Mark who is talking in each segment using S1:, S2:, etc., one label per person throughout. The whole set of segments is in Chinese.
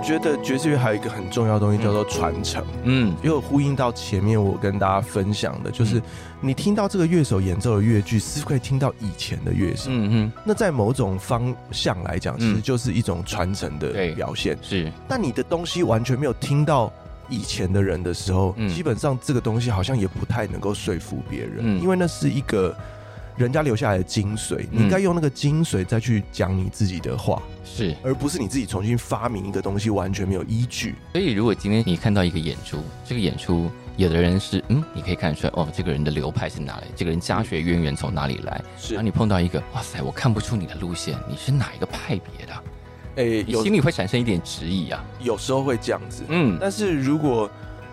S1: 我觉得爵士乐还有一个很重要的东西叫做传承，
S2: 嗯，
S1: 又呼应到前面我跟大家分享的，就是你听到这个乐手演奏的乐句，是可以听到以前的乐手，
S2: 嗯哼，
S1: 那在某种方向来讲，其实就是一种传承的表现。
S2: 是，
S1: 但你的东西完全没有听到以前的人的时候，
S2: 嗯。
S1: 基本上这个东西好像也不太能够说服别人，
S2: 嗯。
S1: 因为那是一个人家留下来的精髓，你应该用那个精髓再去讲你自己的话。
S2: 是，
S1: 而不是你自己重新发明一个东西，完全没有依据。
S2: 所以，如果今天你看到一个演出，这个演出有的人是嗯，你可以看出来哦，这个人的流派是哪里，这个人家学渊源从哪里来。
S1: 是，
S2: 然后你碰到一个，哇塞，我看不出你的路线，你是哪一个派别的？
S1: 哎、
S2: 心里会产生一点质疑啊。
S1: 有时候会这样子，
S2: 嗯。
S1: 但是如果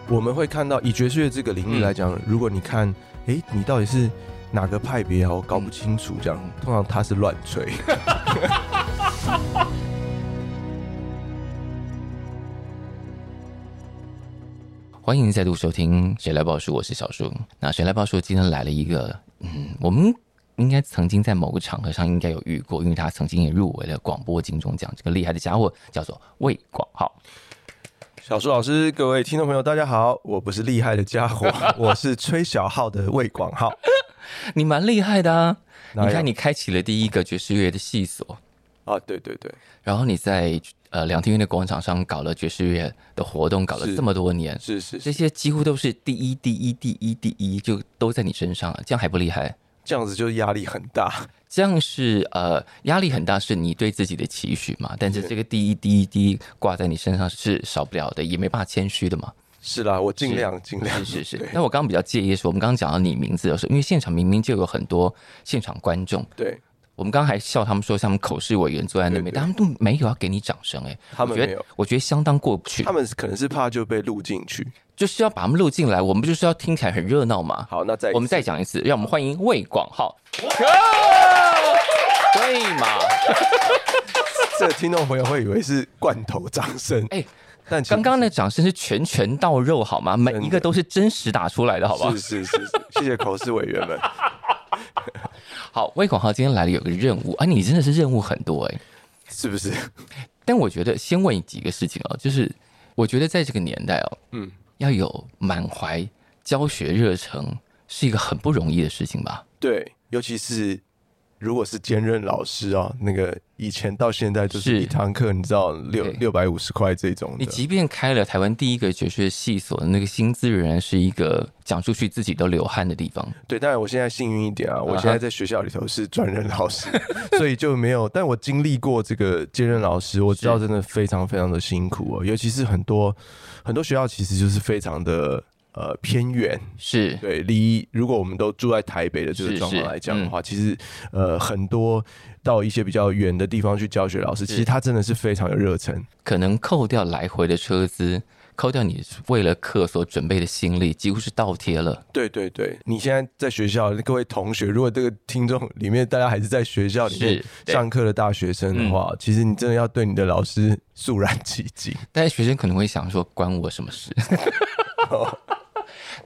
S1: 我们会看到，以爵士乐这个领域来讲，嗯、如果你看，哎、欸，你到底是哪个派别啊？我搞不清楚，这样、嗯、通常他是乱吹。
S2: 欢迎再度收听《谁来报数》，我是小树。那《谁来报数》今天来了一个，嗯，我们应该曾经在某个场合上应该有遇过，因为他曾经也入围了广播金钟奖。这个厉害的家伙叫做魏广浩。
S1: 小树老师，各位听众朋友，大家好，我不是厉害的家伙，我是吹小号的魏广浩。
S2: 你蛮厉害的啊！你看，你开启了第一个爵士乐的系所
S1: 啊，对对对，
S2: 然后你在。呃，两厅院的广场上搞了爵士乐的活动，搞了这么多年，
S1: 是是，是，
S2: 这些几乎都是第一、第一、第一、第一，就都在你身上了，这样还不厉害？
S1: 这样子就是压力很大，
S2: 这样是呃压力很大，是你对自己的期许嘛？但是这个第一、第一、第一挂在你身上是少不了的，也没办法谦虚的嘛。
S1: 是啦，我尽量尽量，
S2: 是是是。那我刚刚比较介意的是，我们刚刚讲到你名字的时候，因为现场明明就有很多现场观众，
S1: 对。
S2: 我们刚刚还笑他们说，像他们口试委员坐在那边，但他们都没有要给你掌声哎，
S1: 他们没有，
S2: 我觉得相当过不去。
S1: 他们可能是怕就被录进去，
S2: 就是要把他们录进来，我们不就是要听起来很热闹嘛？
S1: 好，那再
S2: 我们再讲一次，让我们欢迎魏广浩，可以吗？
S1: 这个听众朋友会以为是罐头掌声，哎，但
S2: 刚刚的掌声是拳拳到肉好吗？每一个都是真实打出来的，好不好？
S1: 是是是是，谢谢口试委员们。
S2: 好，魏广浩今天来了，有个任务啊，你真的是任务很多哎、欸，
S1: 是不是？
S2: 但我觉得先问你几个事情哦，就是我觉得在这个年代哦，嗯，要有满怀教学热忱是一个很不容易的事情吧？
S1: 对，尤其是。如果是兼任老师啊，那个以前到现在就是一堂课，你知道六六百五十块这种。
S2: 你即便开了台湾第一个爵士系所的那个薪资，仍然是一个讲出去自己都流汗的地方。
S1: 对，当然我现在幸运一点啊，我现在在学校里头是专任老师，所以就没有。但我经历过这个兼任老师，我知道真的非常非常的辛苦哦，尤其是很多很多学校其实就是非常的。呃，偏远。
S2: 是。
S1: 对，离如果我们都住在台北的这个状况来讲的话，其实呃很多到一些比较远的地方去教学，老师其实他真的是非常有热忱，
S2: 可能扣掉来回的车资，扣掉你为了课所准备的心力，几乎是倒贴了。
S1: 对对对，你现在在学校，各位同学，如果这个听众里面大家还是在学校里面上课的大学生的话，其实你真的要对你的老师肃然起敬。
S2: 但是学生可能会想说，关我什么事？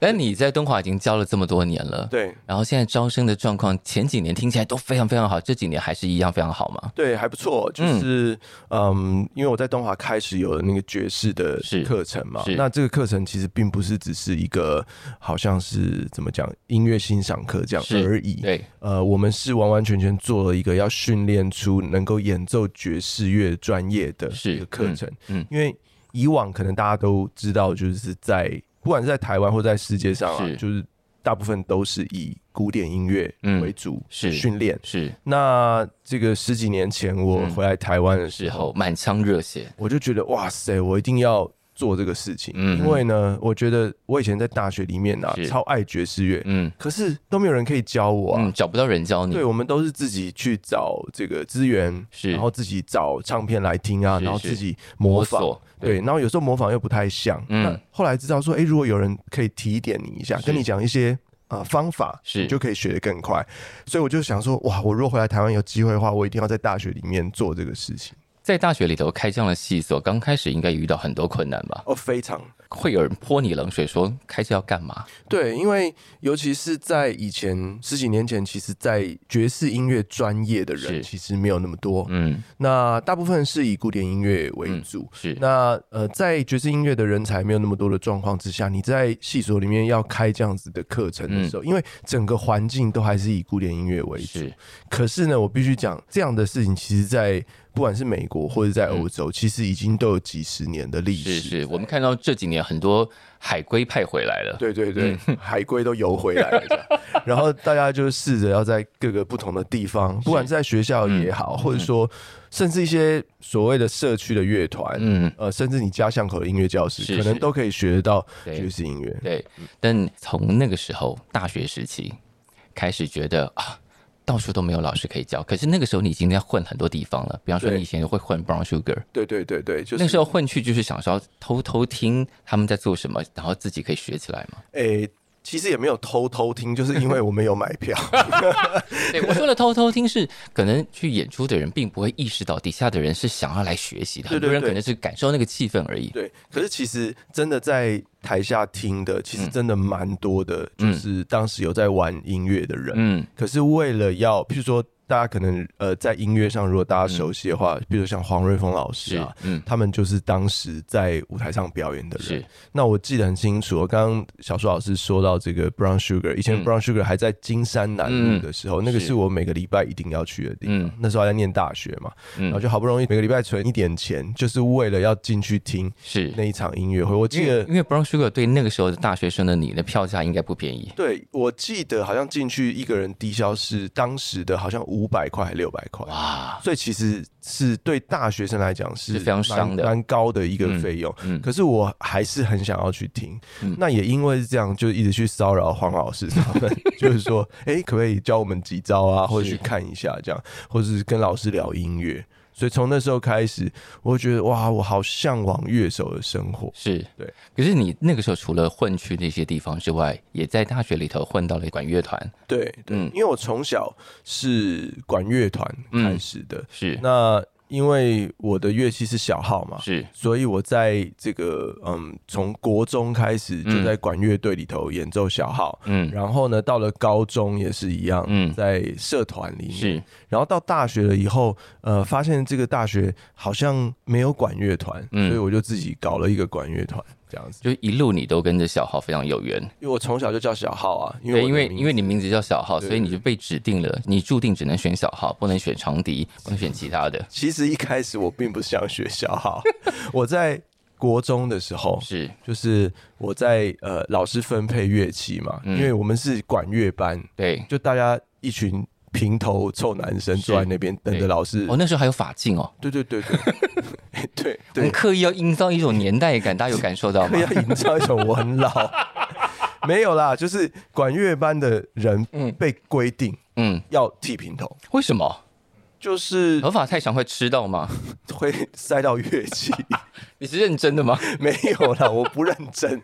S2: 但你在东华已经教了这么多年了，
S1: 对。
S2: 然后现在招生的状况，前几年听起来都非常非常好，这几年还是一样非常好吗？
S1: 对，还不错。就是嗯，嗯，因为我在东华开始有了那个爵士的课程嘛，那这个课程其实并不是只是一个好像是怎么讲音乐欣赏课这样而已。
S2: 对，
S1: 呃，我们是完完全全做了一个要训练出能够演奏爵士乐专业的一个课程。嗯，嗯，因为以往可能大家都知道，就是在不管是在台湾或在世界上啊，就是大部分都是以古典音乐为主是。训练。是。那这个十几年前我回来台湾的时候，
S2: 满腔热血，
S1: 我就觉得哇塞，我一定要做这个事情。嗯，因为呢，我觉得我以前在大学里面啊，超爱爵士乐，嗯，可是都没有人可以教我啊，
S2: 找不到人教你。
S1: 对，我们都是自己去找这个资源，是，然后自己找唱片来听啊，然后自己模仿。对，然后有时候模仿又不太像。嗯，那后来知道说，哎，如果有人可以提点你一下，跟你讲一些呃方法，是就可以学得更快。所以我就想说，哇，我如果回来台湾有机会的话，我一定要在大学里面做这个事情。
S2: 在大学里头开这样的系所，刚开始应该遇到很多困难吧？
S1: 哦，非常。
S2: 会有人泼你冷水，说开这要干嘛？
S1: 对，因为尤其是在以前十几年前，其实，在爵士音乐专业的人其实没有那么多。嗯，那大部分是以古典音乐为主。嗯、是，那呃，在爵士音乐的人才没有那么多的状况之下，你在系所里面要开这样子的课程的时候，嗯、因为整个环境都还是以古典音乐为主。是，可是呢，我必须讲这样的事情，其实，在不管是美国或者在欧洲，嗯、其实已经都有几十年的历史。
S2: 是是，我们看到这几年很多海归派回来了。
S1: 对对对，嗯、海归都游回来了。然后大家就试着要在各个不同的地方，不管是在学校也好，嗯、或者说甚至一些所谓的社区的乐团，嗯呃，甚至你家巷口的音乐教室，是是可能都可以学得到爵士音乐。
S2: 对，对，但从那个时候大学时期开始，觉得啊。到处都没有老师可以教，可是那个时候你已经在混很多地方了。比方说，你以前会混 Brown Sugar，
S1: 对对对对，就是
S2: 那时候混去就是想说偷偷听他们在做什么，然后自己可以学起来嘛。
S1: 诶、欸。其实也没有偷偷听，就是因为我没有买票。
S2: 对，我说的偷偷听是，可能去演出的人并不会意识到底下的人是想要来学习的，很多人可能是感受那个气氛而已。
S1: 对，可是其实真的在台下听的，其实真的蛮多的，就是当时有在玩音乐的人。嗯，可是为了要，譬如说。大家可能呃，在音乐上，如果大家熟悉的话，嗯、比如像黄瑞峰老师啊，嗯，他们就是当时在舞台上表演的人。是那我记得很清楚，我刚刚小树老师说到这个 Brown Sugar，以前 Brown Sugar 还在金山南路的时候，嗯、那个是我每个礼拜一定要去的地方。嗯、那时候还在念大学嘛，嗯、然后就好不容易每个礼拜存一点钱，就是为了要进去听是那一场音乐会。我记得，
S2: 因为 Brown Sugar 对那个时候的大学生的你的票价应该不便宜。
S1: 对，我记得好像进去一个人低消是当时的好像五。五百块还是六百块？哇！所以其实是对大学生来讲是非常伤的，蛮高的一个费用。嗯，可是我还是很想要去听。嗯，那也因为是这样，就一直去骚扰黄老师他们，就是说，哎，可不可以教我们几招啊？或者去看一下这样，或者是跟老师聊音乐。所以从那时候开始，我觉得哇，我好向往乐手的生活。是对，
S2: 可是你那个时候除了混去那些地方之外，也在大学里头混到了管乐团。
S1: 对，对，嗯，因为我从小是管乐团开始的。嗯、是那。因为我的乐器是小号嘛，是，所以我在这个嗯，从国中开始就在管乐队里头演奏小号，嗯，然后呢，到了高中也是一样，嗯，在社团里面，是，然后到大学了以后，呃，发现这个大学好像没有管乐团，嗯，所以我就自己搞了一个管乐团。这样子，
S2: 就一路你都跟着小号非常有缘，
S1: 因为我从小就叫小号啊。因
S2: 为，因为因为你名字叫小号，所以你就被指定了，你注定只能选小号，不能选长笛，不能选其他的。
S1: 其实一开始我并不想学小号，我在国中的时候是，就是我在呃老师分配乐器嘛，嗯、因为我们是管乐班，对，就大家一群。平头臭男生坐在那边等着老师。
S2: 哦，那时候还有法镜哦。
S1: 对对对对，对，
S2: 我们 刻意要营造一种年代感，大家有感受到吗？
S1: 要营造一种我很老。没有啦，就是管乐班的人被规定，嗯，要剃平头。
S2: 为什么？
S1: 就是
S2: 头发太长会吃到吗？
S1: 会塞到乐器？
S2: 你是认真的吗？
S1: 没有啦，我不认真。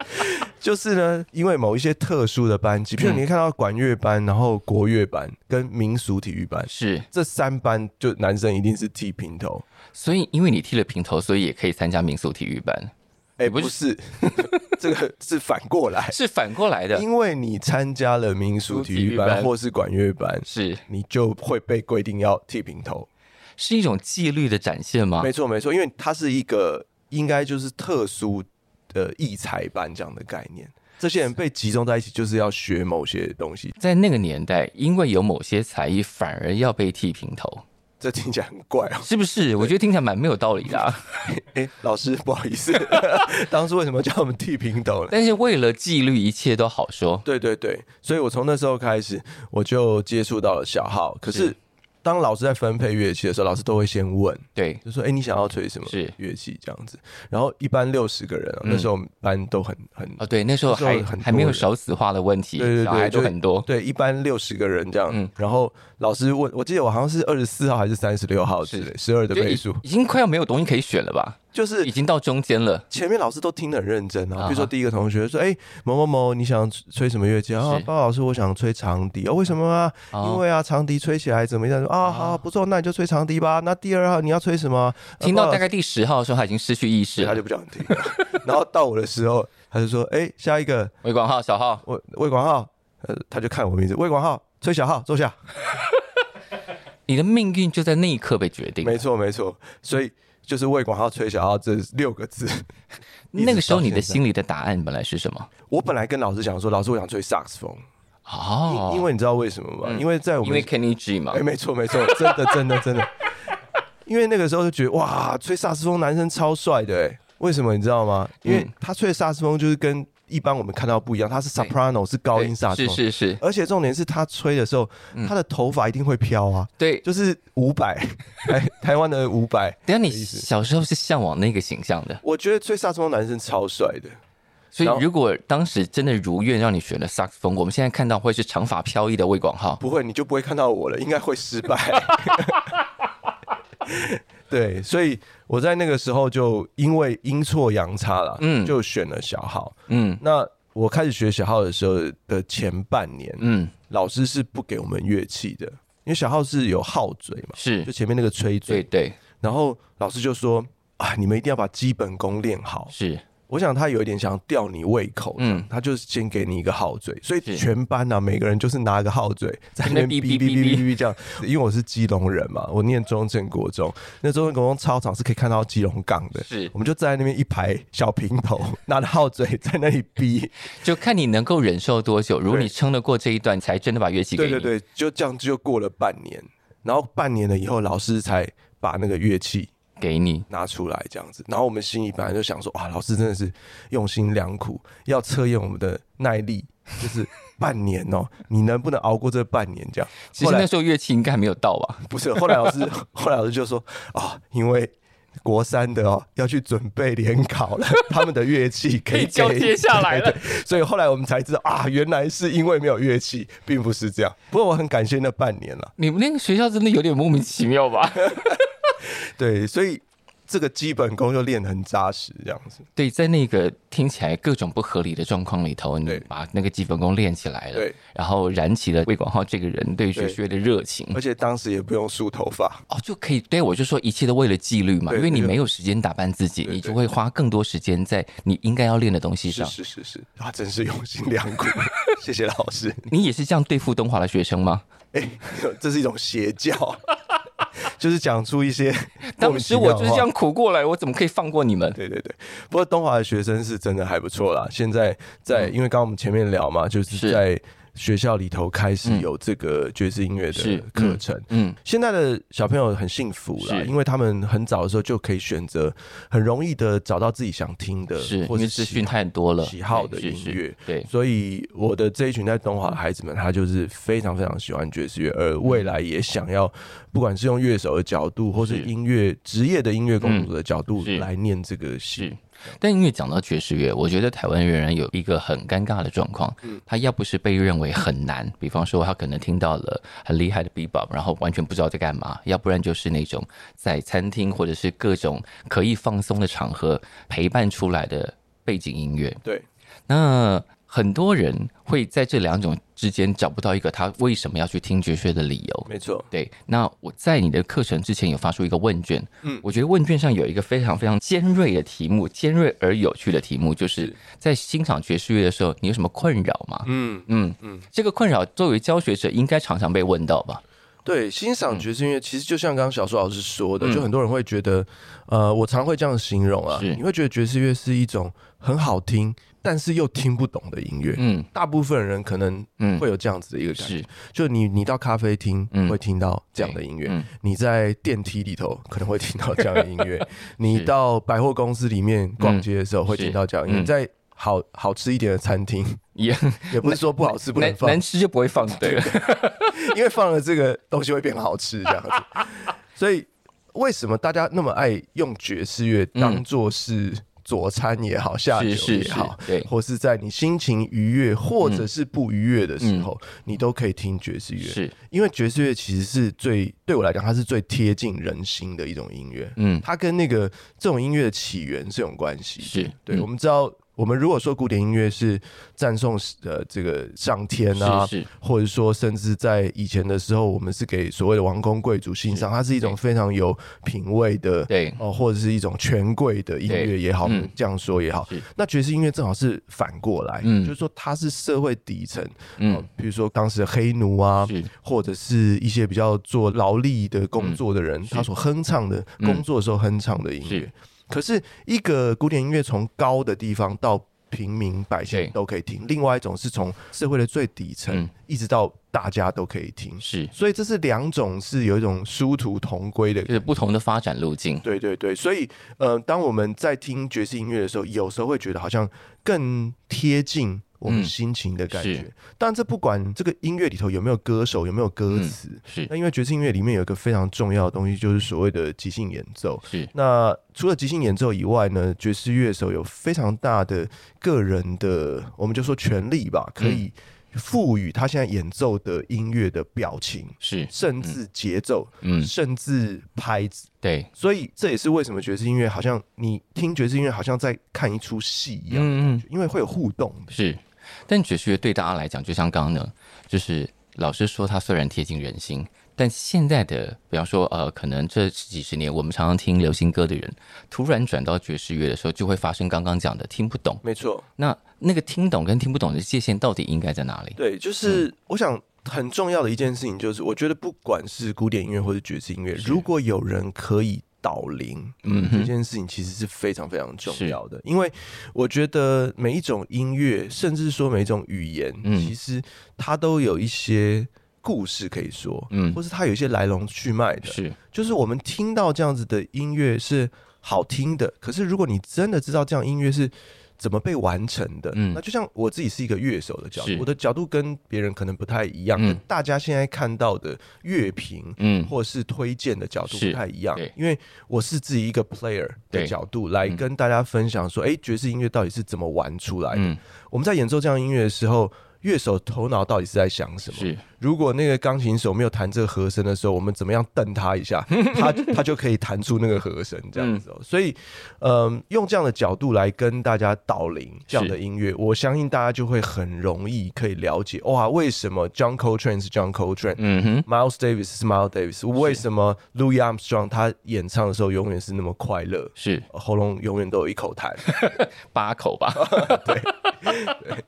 S1: 就是呢，因为某一些特殊的班级，譬如你看到管乐班，然后国乐班跟民俗体育班，是这三班，就男生一定是剃平头。
S2: 所以，因为你剃了平头，所以也可以参加民俗体育班。
S1: 哎，欸、不是，这个是反过来，
S2: 是反过来的。
S1: 因为你参加了民俗体育班或是管乐班，是你就会被规定要剃平头，
S2: 是一种纪律的展现吗？
S1: 没错，没错，因为它是一个应该就是特殊的艺才班这样的概念。这些人被集中在一起，就是要学某些东西。
S2: 在那个年代，因为有某些才艺，反而要被剃平头。
S1: 这听起来很怪哦，
S2: 是不是？我觉得听起来蛮没有道理的。
S1: 哎，老师，不好意思，当初为什么叫我们剃平头呢？
S2: 但是为了纪律，一切都好说。
S1: 对对对，所以我从那时候开始，我就接触到了小号。可是。当老师在分配乐器的时候，老师都会先问，对，就说：“哎，你想要吹什么乐器？”这样子。然后一般六十个人，那时候我们班都很很
S2: 哦，对，那时候还还没有少子化的问题，对对对，孩都很多。
S1: 对，一般六十个人这样。然后老师问，我记得我好像是二十四号还是三十六号之类，十二的倍数，
S2: 已经快要没有东西可以选了吧？
S1: 就是
S2: 已经到中间了。
S1: 前面老师都听得很认真啊，
S2: 啊
S1: 比如说第一个同学说：“哎、欸，某某某，你想吹什么乐器啊？”包老师，我想吹长笛。哦，为什么啊？哦、因为啊，长笛吹起来怎么样？啊，好，不错，那你就吹长笛吧。那第二号你要吹什么？
S2: 听到大概第十号的时候，他已经失去意识了，
S1: 他就不想听。然后到我的时候，他就说：“哎、欸，下一个，
S2: 魏广浩，小号，
S1: 魏魏广浩。”呃，他就看我名字，魏广浩，吹小号，坐下。
S2: 你的命运就在那一刻被决定。
S1: 没错，没错。所以就是魏广浩吹小号这六个字。
S2: 那个时候你的心里的答案本来是什么？
S1: 我本来跟老师讲说，老师我想吹萨克斯风。
S2: 哦，
S1: 因为你知道为什么吗？嗯、因为在我们
S2: 因为 Kenny G 嘛。
S1: 哎，没错，没错，真的，真的，真的。因为那个时候就觉得哇，吹萨克斯风男生超帅的哎。为什么你知道吗？因为他吹萨克斯风就是跟一般我们看到不一样，他是 soprano 是高音萨克斯。风，
S2: 是是是，
S1: 而且重点是他吹的时候，他的头发一定会飘啊，
S2: 对，
S1: 就是五百，台台湾的五百。
S2: 等下你小时候是向往那个形象的？
S1: 我觉得吹萨克斯风男生超帅的，
S2: 所以如果当时真的如愿让你选了萨克斯风，我们现在看到会是长发飘逸的魏广浩，
S1: 不会，你就不会看到我了，应该会失败。对，所以我在那个时候就因为阴错阳差了，嗯，就选了小号，嗯，那我开始学小号的时候的前半年，嗯，老师是不给我们乐器的，因为小号是有号嘴嘛，
S2: 是，
S1: 就前面那个吹嘴，
S2: 对对，
S1: 然后老师就说啊，你们一定要把基本功练好，
S2: 是。
S1: 我想他有一点想吊你胃口，嗯，他就是先给你一个号嘴，所以全班呢、啊，每个人就是拿个号嘴在那边哔哔哔哔哔这样。因为我是基隆人嘛，我念中正国中，那中正国中操场是可以看到基隆港的，
S2: 是，
S1: 我们就站在那边一排小平头，拿着号嘴在那里哔，
S2: 就看你能够忍受多久。如果你撑得过这一段，才真的把乐器给你。
S1: 对对对，就这样就过了半年，然后半年了以后，老师才把那个乐器。
S2: 给你
S1: 拿出来这样子，然后我们心里本来就想说，哇，老师真的是用心良苦，要测验我们的耐力，就是半年哦，你能不能熬过这半年？这样，
S2: 其实那时候乐器应该还没有到吧？
S1: 不是，后来老师，后来老师就说，哦，因为国三的哦要去准备联考了，他们的乐器可以
S2: 交接下来了，
S1: 所以后来我们才知道啊，原来是因为没有乐器，并不是这样。不过我很感谢那半年了。
S2: 你们那个学校真的有点莫名其妙吧？
S1: 对，所以这个基本功就练得很扎实，这样子。
S2: 对，在那个听起来各种不合理的状况里头，你把那个基本功练起来了，对，然后燃起了魏广浩这个人对学学的热情，
S1: 而且当时也不用梳头发
S2: 哦，就可以。对，我就说一切都为了纪律嘛，因为你没有时间打扮自己，你就会花更多时间在你应该要练的东西上。
S1: 是是是是，啊，真是用心良苦，谢谢老师。
S2: 你也是这样对付东华的学生吗？
S1: 哎，这是一种邪教。就是讲出一些，
S2: 当时我就是这样苦过来，我怎么可以放过你们？
S1: 对对对，不过东华的学生是真的还不错啦。现在在，因为刚刚我们前面聊嘛，就是在。学校里头开始有这个爵士音乐的课程，嗯，现在的小朋友很幸福啦，因为他们很早的时候就可以选择，很容易的找到自己想听的，
S2: 是，或是资讯太多了，
S1: 喜好的音乐，
S2: 对，
S1: 所以我的这一群在东华的孩子们，他就是非常非常喜欢爵士乐，而未来也想要，不管是用乐手的角度，或是音乐职业的音乐工作者的角度来念这个戏。
S2: 但因为讲到爵士乐，我觉得台湾仍然有一个很尴尬的状况，他要不是被认为很难，比方说他可能听到了很厉害的 bebop，然后完全不知道在干嘛；要不然就是那种在餐厅或者是各种可以放松的场合陪伴出来的背景音乐。
S1: 对，
S2: 那。很多人会在这两种之间找不到一个他为什么要去听爵士的理由。
S1: 没错，
S2: 对。那我在你的课程之前有发出一个问卷，嗯，我觉得问卷上有一个非常非常尖锐的题目，尖锐而有趣的题目，就是在欣赏爵士乐的时候，你有什么困扰吗？嗯嗯嗯，这个困扰作为教学者应该常常被问到吧？
S1: 对，欣赏爵士音乐其实就像刚刚小树老师说的，嗯、就很多人会觉得，呃，我常会这样形容啊，是你会觉得爵士乐是一种很好听，但是又听不懂的音乐。嗯，大部分人可能会有这样子的一个感觉，是。就你你到咖啡厅会听到这样的音乐，嗯、你在电梯里头可能会听到这样的音乐，你到百货公司里面逛街的时候会听到这样的音乐，你在好好吃一点的餐厅也 也不是说不好吃不能放，
S2: 难吃就不会放，对。了。
S1: 因为放了这个东西会变好吃，这样子，所以为什么大家那么爱用爵士乐当做是佐餐也好，下酒也好，
S2: 对，
S1: 或是在你心情愉悦或者是不愉悦的时候，嗯、你都可以听爵士乐。
S2: 是，
S1: 因为爵士乐其实是最对我来讲，它是最贴近人心的一种音乐。嗯，它跟那个这种音乐的起源是有关系。
S2: 是
S1: 对，嗯、我们知道。我们如果说古典音乐是赞颂呃这个上天啊，
S2: 是是。
S1: 或者说甚至在以前的时候，我们是给所谓的王公贵族欣赏，它是一种非常有品味的，
S2: 对。
S1: 哦，或者是一种权贵的音乐也好，这样说也好。那爵士音乐正好是反过来，嗯，就是说它是社会底层，嗯，比如说当时的黑奴啊，或者是一些比较做劳力的工作的人，他所哼唱的工作的时候哼唱的音乐。可是，一个古典音乐从高的地方到平民百姓都可以听；另外一种是从社会的最底层一直到大家都可以听。
S2: 是，
S1: 所以这是两种是有一种殊途同归的，
S2: 就是不同的发展路径。
S1: 对对对，所以呃，当我们在听爵士音乐的时候，有时候会觉得好像更贴近。我们心情的感觉，但这不管这个音乐里头有没有歌手，有没有歌词，
S2: 是。
S1: 那因为爵士音乐里面有一个非常重要的东西，就是所谓的即兴演奏。
S2: 是。
S1: 那除了即兴演奏以外呢，爵士乐手有非常大的个人的，我们就说权利吧，可以赋予他现在演奏的音乐的表情，
S2: 是。
S1: 甚至节奏，嗯，甚至拍子。
S2: 对，
S1: 所以这也是为什么爵士音乐好像你听爵士音乐好像在看一出戏一样，嗯嗯，因为会有互动，
S2: 是。但爵士乐对大家来讲，就像刚刚呢，就是老师说，它虽然贴近人心，但现在的，比方说，呃，可能这几十年我们常常听流行歌的人，突然转到爵士乐的时候，就会发生刚刚讲的听不懂。
S1: 没错，
S2: 那那个听懂跟听不懂的界限到底应该在哪里？
S1: 对，就是我想很重要的一件事情，就是我觉得不管是古典音乐或者爵士音乐，如果有人可以。导聆，嗯，这件事情其实是非常非常重要的，因为我觉得每一种音乐，甚至说每一种语言，其实它都有一些故事可以说，嗯，或是它有一些来龙去脉的，
S2: 是，
S1: 就是我们听到这样子的音乐是好听的，可是如果你真的知道这样音乐是。怎么被完成的？嗯，那就像我自己是一个乐手的角度，我的角度跟别人可能不太一样，跟大家现在看到的乐评，嗯，或是推荐的角度不太一样，因为我是自己一个 player 的角度来跟大家分享说，哎，爵士音乐到底是怎么玩出来的？我们在演奏这样音乐的时候。乐手头脑到底是在想什么？是，如果那个钢琴手没有弹这个和声的时候，我们怎么样瞪他一下，他他就可以弹出那个和声这样子哦。所以，嗯，用这样的角度来跟大家导聆这样的音乐，我相信大家就会很容易可以了解哇，为什么 John Coltrane 是 John Coltrane，嗯哼，Miles Davis 是 Miles Davis，为什么 Louis Armstrong 他演唱的时候永远是那么快乐，
S2: 是。
S1: 喉咙永远都有一口痰，
S2: 八口吧？
S1: 对，对。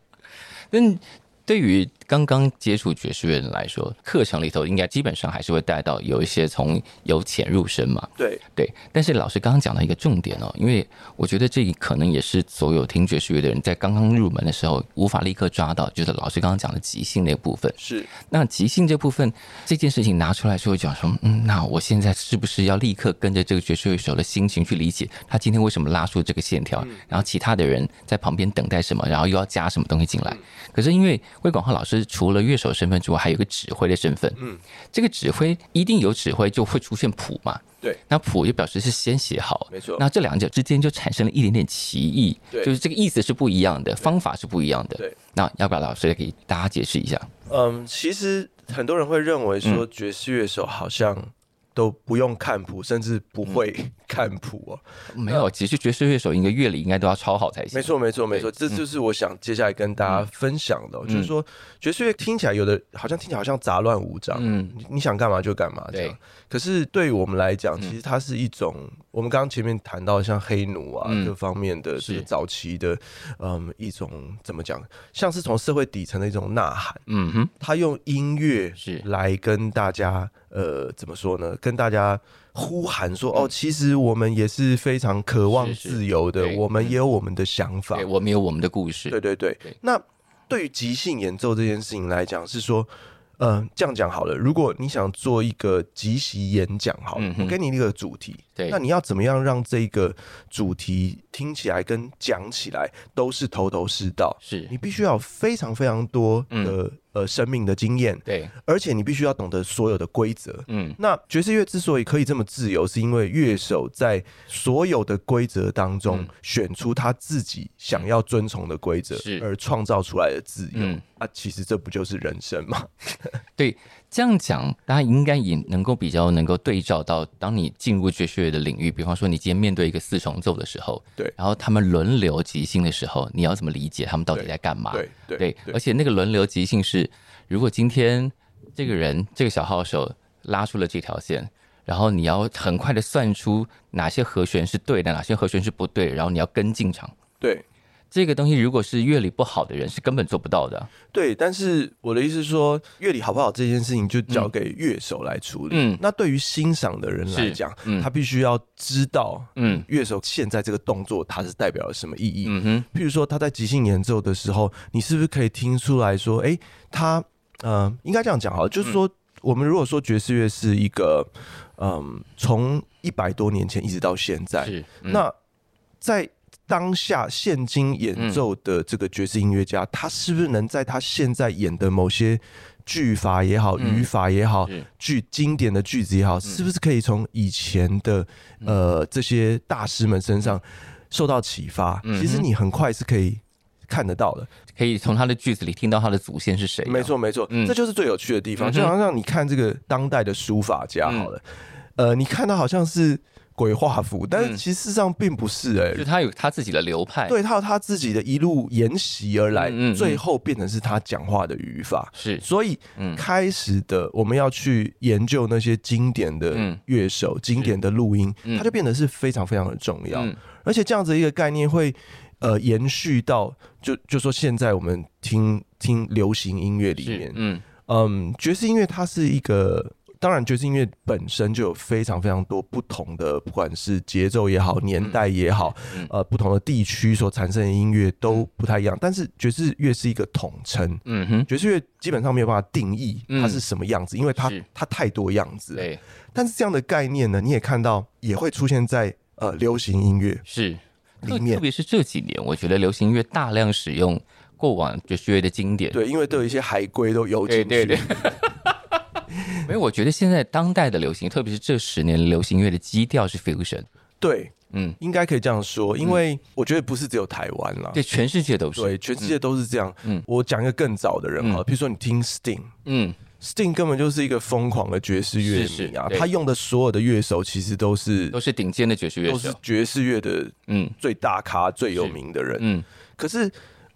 S2: 但对于刚刚接触爵士乐的人来说，课程里头应该基本上还是会带到有一些从由浅入深嘛。
S1: 对
S2: 对，但是老师刚刚讲到一个重点哦，因为我觉得这可能也是所有听爵士乐的人在刚刚入门的时候无法立刻抓到，就是老师刚刚讲的即兴那部分。
S1: 是，
S2: 那即兴这部分这件事情拿出来说讲说，嗯，那我现在是不是要立刻跟着这个爵士乐手的心情去理解他今天为什么拉出这个线条，然后其他的人在旁边等待什么，然后又要加什么东西进来？可是因为魏广浩老师。除了乐手身份之外，还有一个指挥的身份。嗯，这个指挥一定有指挥，就会出现谱嘛。
S1: 对，
S2: 那谱就表示是先写好，
S1: 没错。
S2: 那这两者之间就产生了一点点歧义，对，就是这个意思是不一样的，方法是不一样的。对，那要不要老师来给大家解释一下？
S1: 嗯，其实很多人会认为说爵士乐手好像。都不用看谱，甚至不会看谱哦。
S2: 没有，其实爵士乐手应该乐理应该都要超好才行。
S1: 没错，没错，没错，这就是我想接下来跟大家分享的，就是说爵士乐听起来有的好像听起来好像杂乱无章，嗯，你想干嘛就干嘛这样。可是对于我们来讲，其实它是一种我们刚刚前面谈到像黑奴啊各方面的这个早期的嗯一种怎么讲，像是从社会底层的一种呐喊。嗯哼，他用音乐是来跟大家。呃，怎么说呢？跟大家呼喊说：“哦，其实我们也是非常渴望自由的，我们也有我们的想法，
S2: 我们有我们的故事。”
S1: 对对对。那对于即兴演奏这件事情来讲，是说，呃，这样讲好了。如果你想做一个即席演讲，好了，我给你一个主题，那你要怎么样让这个主题听起来跟讲起来都是头头是道？
S2: 是你
S1: 必须要非常非常多的。呃生命的经验，
S2: 对，
S1: 而且你必须要懂得所有的规则。
S2: 嗯，
S1: 那爵士乐之所以可以这么自由，是因为乐手在所有的规则当中选出他自己想要遵从的规则，而创造出来的自由。嗯，啊，其实这不就是人生吗？
S2: 对。这样讲，大家应该也能够比较能够对照到，当你进入爵士乐的领域，比方说你今天面对一个四重奏的时候，
S1: 对，
S2: 然后他们轮流即兴的时候，你要怎么理解他们到底在干嘛？
S1: 对对，
S2: 对，对，而且那个轮流即兴是，如果今天这个人这个小号手拉出了这条线，然后你要很快的算出哪些和弦是对的，哪些和弦是不对，然后你要跟进场，
S1: 对。
S2: 这个东西如果是乐理不好的人是根本做不到的。
S1: 对，但是我的意思是说，乐理好不好这件事情就交给乐手来处理。嗯，那对于欣赏的人来讲，嗯，他必须要知道，嗯，乐手现在这个动作它是代表了什么意义。嗯哼，譬如说他在即兴演奏的时候，你是不是可以听出来说，哎，他，呃，应该这样讲哈，就是说，我们如果说爵士乐是一个，嗯，从一百多年前一直到现在，是，那在。当下现今演奏的这个爵士音乐家，嗯、他是不是能在他现在演的某些句法也好、嗯、语法也好、句经典的句子也好，嗯、是不是可以从以前的呃这些大师们身上受到启发？嗯、其实你很快是可以看得到的，
S2: 可以从他的句子里听到他的祖先是谁。
S1: 没错，没错，嗯、这就是最有趣的地方。就好像你看这个当代的书法家，好了，嗯、呃，你看到好像是。鬼画符，但是其实事实上并不是哎、欸，
S2: 就他有他自己的流派，
S1: 对他有他自己的一路沿袭而来，嗯嗯嗯。最后变成是他讲话的语法。是，所以开始的我们要去研究那些经典的乐手、嗯、经典的录音，它就变得是非常非常的重要。嗯、而且这样子一个概念会呃延续到，就就说现在我们听听流行音乐里面，嗯。嗯，爵士音乐它是一个。当然，爵士音乐本身就有非常非常多不同的，不管是节奏也好，年代也好，呃，不同的地区所产生的音乐都不太一样。但是爵士乐是一个统称，嗯哼，爵士乐基本上没有办法定义它是什么样子，嗯、因为它它太多样子。对，但是这样的概念呢，你也看到也会出现在呃流行音乐
S2: 是。
S1: 里面，
S2: 特别是这几年，我觉得流行音乐大量使用过往爵士乐的经典，
S1: 对，因为都有一些海归都有进去。对对对
S2: 没有，我觉得现在当代的流行，特别是这十年流行乐的基调是 fusion。
S1: 对，嗯，应该可以这样说，因为我觉得不是只有台湾啦，
S2: 对，全世界都是，
S1: 对，全世界都是这样。嗯，我讲一个更早的人啊，比如说你听 Sting，嗯，Sting 根本就是一个疯狂的爵士乐迷啊，他用的所有的乐手其实都是
S2: 都是顶尖的爵士乐手，
S1: 都是爵士乐的嗯。最大咖最有名的人，嗯，可是。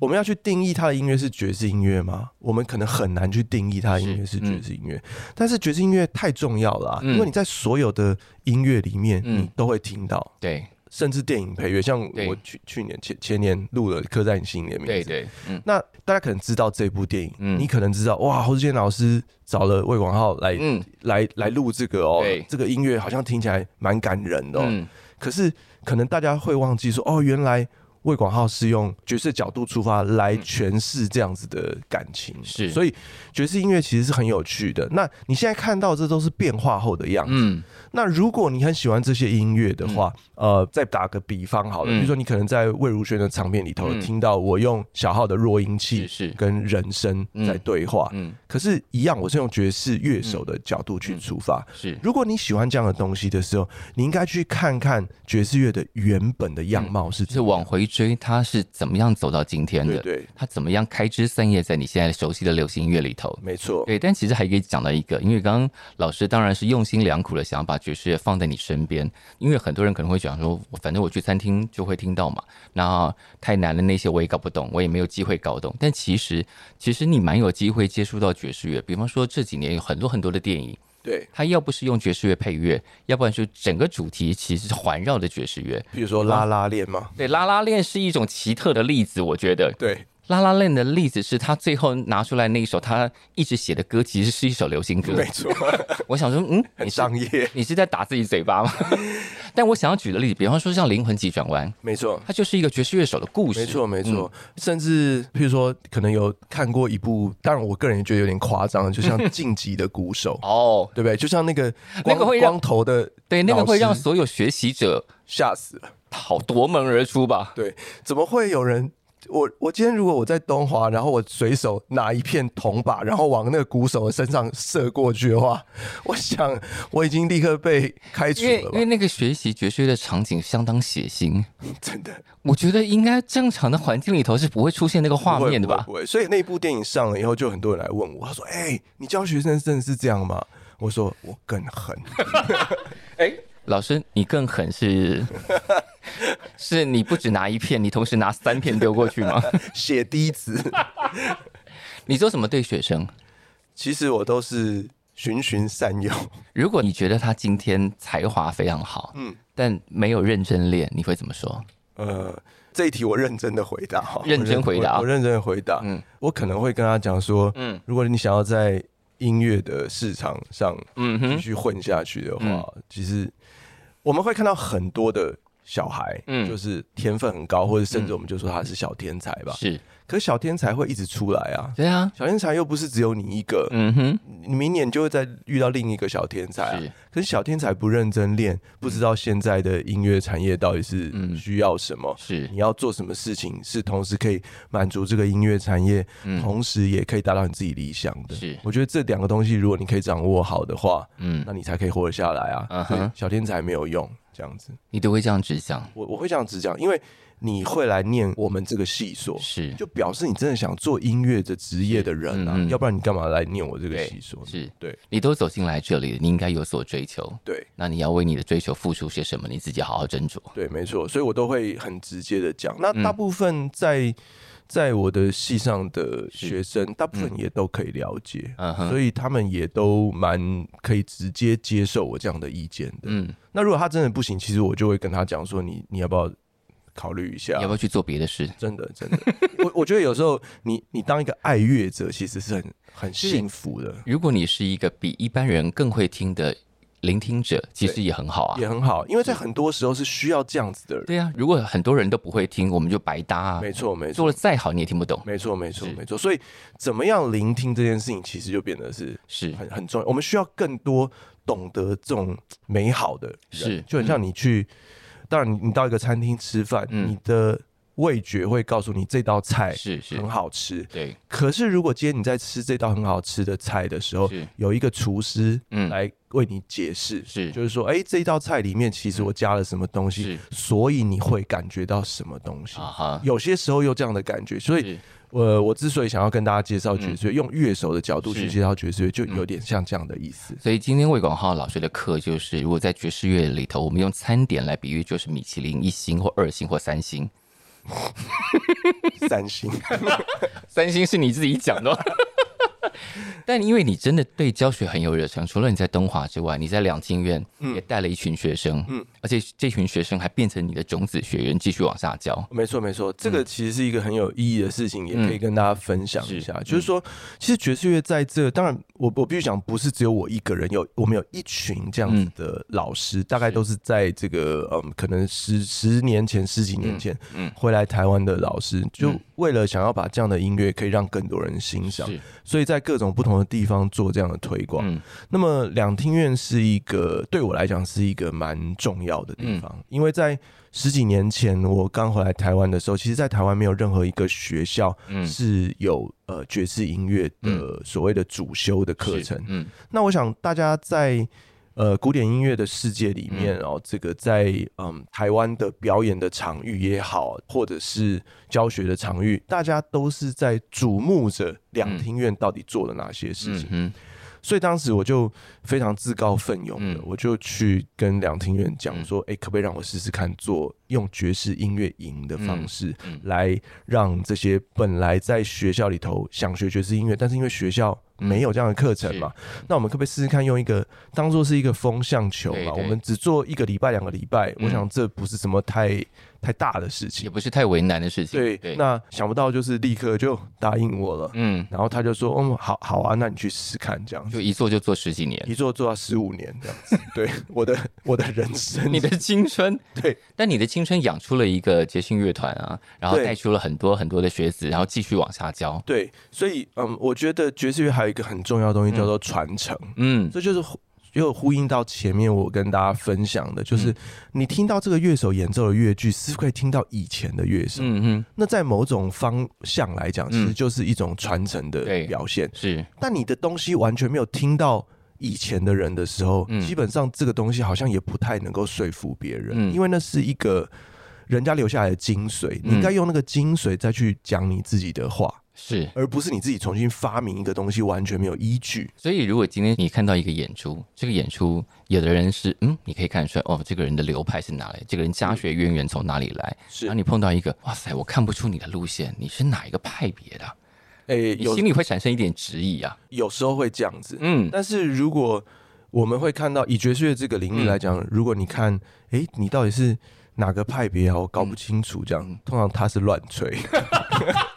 S1: 我们要去定义他的音乐是爵士音乐吗？我们可能很难去定义他的音乐是爵士音乐。嗯、但是爵士音乐太重要了、啊，嗯、因为你在所有的音乐里面，你都会听到。嗯、对，甚至电影配乐，像我去去年前前年录了《刻在你心里的名字》。对对，嗯、那大家可能知道这部电影，嗯、你可能知道哇，侯志坚老师找了魏广浩来、嗯、来来录这个哦，对这个音乐好像听起来蛮感人的、哦。嗯、可是可能大家会忘记说，哦，原来。魏广浩是用爵士角度出发来诠释这样子的感情，是，所以爵士音乐其实是很有趣的。那你现在看到这都是变化后的样子。嗯，那如果你很喜欢这些音乐的话，呃，再打个比方好了，比如说你可能在魏如萱的唱片里头听到我用小号的弱音器是跟人声在对话，嗯，可是，一样我是用爵士乐手的角度去出发。是，如果你喜欢这样的东西的时候，你应该去看看爵士乐的原本的样貌是，
S2: 是往回。所以他是怎么样走到今天的？
S1: 对，对，
S2: 他怎么样开枝散叶在你现在熟悉的流行音乐里头？
S1: 没错，
S2: 对。但其实还可以讲到一个，因为刚刚老师当然是用心良苦的想要把爵士乐放在你身边，因为很多人可能会讲说，反正我去餐厅就会听到嘛，那太难的那些我也搞不懂，我也没有机会搞懂。但其实，其实你蛮有机会接触到爵士乐，比方说这几年有很多很多的电影。
S1: 对，
S2: 他要不是用爵士乐配乐，要不然就整个主题其实是环绕的爵士乐。
S1: 比如说拉拉链吗？
S2: 对，拉拉链是一种奇特的例子，我觉得。
S1: 对。
S2: 拉拉链的例子是他最后拿出来那一首他一直写的歌，其实是一首流行歌。
S1: 没错，
S2: 我想说，嗯，
S1: 很商业，
S2: 你是在打自己嘴巴吗？但我想要举的例子，比方说像《灵魂急转弯》，
S1: 没错，
S2: 它就是一个爵士乐手的故事。
S1: 没错，没错。甚至譬如说，可能有看过一部，当然我个人也觉得有点夸张，就像《晋级的鼓手》哦，对不对？就像那个那个会光头的，
S2: 对，那个会让所有学习者
S1: 吓死了，
S2: 好夺门而出吧？
S1: 对，怎么会有人？我我今天如果我在东华，然后我随手拿一片铜把，然后往那个鼓手的身上射过去的话，我想我已经立刻被开除了。
S2: 因为因为那个学习爵士乐的场景相当血腥，
S1: 真的，
S2: 我觉得应该正常的环境里头是不会出现那个画面的吧？
S1: 不会，不会，所以那部电影上了以后，就很多人来问我，他说：“哎、欸，你教学生真的是这样吗？”我说：“我更狠。”
S2: 哎，老师，你更狠是？是你不止拿一片，你同时拿三片丢过去吗？
S1: 血滴子。
S2: 你做什么对学生？
S1: 其实我都是循循善诱。
S2: 如果你觉得他今天才华非常好，嗯，但没有认真练，你会怎么说？
S1: 呃，这一题我认真的回答哈，
S2: 认真回答，
S1: 我，我认真的回答。嗯，我可能会跟他讲说，嗯，如果你想要在音乐的市场上，嗯，继续混下去的话，嗯、其实我们会看到很多的。小孩，嗯，就是天分很高，或者甚至我们就说他是小天才吧。是，可是小天才会一直出来啊。对啊，小天才又不是只有你一个。嗯哼，你明年就会再遇到另一个小天才啊。是，可是小天才不认真练，不知道现在的音乐产业到底是需要什么。是，你要做什么事情，是同时可以满足这个音乐产业，同时也可以达到你自己理想的。是，我觉得这两个东西，如果你可以掌握好的话，嗯，那你才可以活得下来啊。小天才没有用。这样子，
S2: 你都会这样直讲？
S1: 我我会这样直讲，因为你会来念我们这个系所，是就表示你真的想做音乐的职业的人啊，嗯嗯，要不然你干嘛来念我这个系所？
S2: 是对，你都走进来这里，你应该有所追求。对，那你要为你的追求付出些什么？你自己好好斟酌。
S1: 对，没错，所以我都会很直接的讲。那大部分在。在我的系上的学生，大部分也都可以了解，嗯、所以他们也都蛮可以直接接受我这样的意见的。嗯，那如果他真的不行，其实我就会跟他讲说你：你你要不要考虑一下？
S2: 要不要去做别的事？
S1: 真的，真的，我我觉得有时候你你当一个爱乐者，其实是很很幸福的。
S2: 如果你是一个比一般人更会听的。聆听者其实也很好啊，
S1: 也很好，因为在很多时候是需要这样子的人。
S2: 对啊，如果很多人都不会听，我们就白搭啊。
S1: 没错，没错，
S2: 做的再好你也听不懂。
S1: 没错，没错，没错。所以怎么样聆听这件事情，其实就变得是是很很重要。我们需要更多懂得这种美好的人，是就很像你去，当然你你到一个餐厅吃饭，你的。味觉会告诉你这道菜是是。很好吃，对。可是如果今天你在吃这道很好吃的菜的时候，有一个厨师嗯。来为你解释，是。就是说，哎，这道菜里面其实我加了什么东西，所以你会感觉到什么东西。有些时候有这样的感觉，所以，我我之所以想要跟大家介绍爵士乐，用乐手的角度去介绍爵士乐，就有点像这样的意思。
S2: 所以今天魏广浩老师的课就是，如果在爵士乐里头，我们用餐点来比喻，就是米其林一星或二星或三星。
S1: 三星，
S2: 三星是你自己讲的。但因为你真的对教学很有热忱，除了你在东华之外，你在两厅院也带了一群学生，嗯，而且这群学生还变成你的种子学员，继续往下教。
S1: 没错，没错，这个其实是一个很有意义的事情，也可以跟大家分享一下。就是说，其实爵士乐在这，当然我我必须讲，不是只有我一个人，有我们有一群这样子的老师，大概都是在这个嗯，可能十十年前、十几年前，嗯，回来台湾的老师，就为了想要把这样的音乐可以让更多人欣赏，所以在各种不同的地方做这样的推广，嗯，那么两厅院是一个对我来讲是一个蛮重要的地方，嗯，因为在十几年前我刚回来台湾的时候，其实，在台湾没有任何一个学校是有呃爵士音乐的所谓的主修的课程，嗯，那我想大家在。呃，古典音乐的世界里面，哦，这个在嗯台湾的表演的场域也好，或者是教学的场域，大家都是在瞩目着两厅院到底做了哪些事情。嗯所以当时我就非常自告奋勇的，我就去跟两厅院讲说，哎，可不可以让我试试看做用爵士音乐营的方式，来让这些本来在学校里头想学爵士音乐，但是因为学校没有这样的课程嘛，那我们可不可以试试看用一个当做是一个风向球嘛？我们只做一个礼拜、两个礼拜，我想这不是什么太。太大的事情，
S2: 也不是太为难的事情。
S1: 对，对，那想不到就是立刻就答应我了。嗯，然后他就说：“嗯，好好啊，那你去试试看，这样子。”
S2: 就一做就做十几年，
S1: 一做做到十五年这样子。对，我的我的人生，
S2: 你的青春，
S1: 对。
S2: 但你的青春养出了一个爵士乐团啊，然后带出了很多很多的学子，然后继续往下教。
S1: 对，所以嗯，我觉得爵士乐还有一个很重要的东西叫做传承。嗯，这就是。又呼应到前面我跟大家分享的，就是你听到这个乐手演奏的乐句，是不是可以听到以前的乐手？嗯哼，那在某种方向来讲，其实就是一种传承的表现。
S2: 是，
S1: 但你的东西完全没有听到以前的人的时候，基本上这个东西好像也不太能够说服别人，因为那是一个人家留下来的精髓，你应该用那个精髓再去讲你自己的话。
S2: 是，
S1: 而不是你自己重新发明一个东西，完全没有依据。
S2: 所以，如果今天你看到一个演出，这个演出有的人是，嗯，你可以看出来，哦，这个人的流派是哪里？这个人家学渊源从哪里来？是。然后你碰到一个，哇塞，我看不出你的路线，你是哪一个派别的？哎、欸，你心里会产生一点质疑啊。
S1: 有时候会这样子，嗯。但是如果我们会看到，以爵士乐这个领域来讲，嗯、如果你看，哎、欸，你到底是哪个派别啊？我搞不清楚。这样，嗯、通常他是乱吹。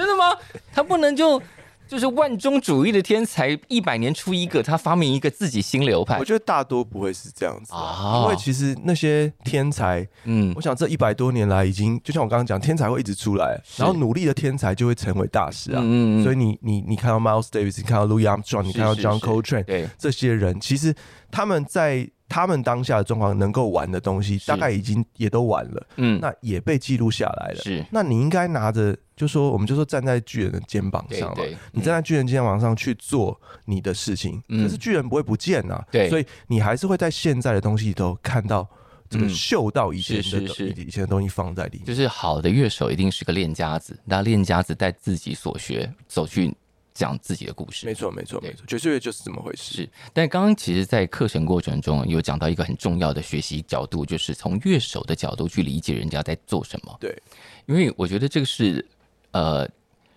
S2: 真的吗？他不能就就是万中主义的天才，一百年出一个，他发明一个自己新流派。
S1: 我觉得大多不会是这样子，哦、因为其实那些天才，嗯，我想这一百多年来已经，就像我刚刚讲，天才会一直出来，然后努力的天才就会成为大师啊。嗯嗯，所以你你你看到 Miles Davis，你看到 Louis Armstrong，你看到 John Coltrane，对这些人，其实他们在。他们当下的状况能够玩的东西，大概已经也都玩了，嗯，那也被记录下来了。是，那你应该拿着，就说我们就说站在巨人的肩膀上嘛，你站在巨人肩膀上去做你的事情，可是巨人不会不见呐，对，所以你还是会在现在的东西里头看到这个嗅到以前的以前的东西放在里面。
S2: 就是好的乐手一定是个练家子，那练家子带自己所学走去。讲自己的故事，
S1: 没错，没错，没错，爵士乐就是这么回事。
S2: 是，但刚刚其实，在课程过程中有讲到一个很重要的学习角度，就是从乐手的角度去理解人家在做什么。
S1: 对，
S2: 因为我觉得这个是，呃，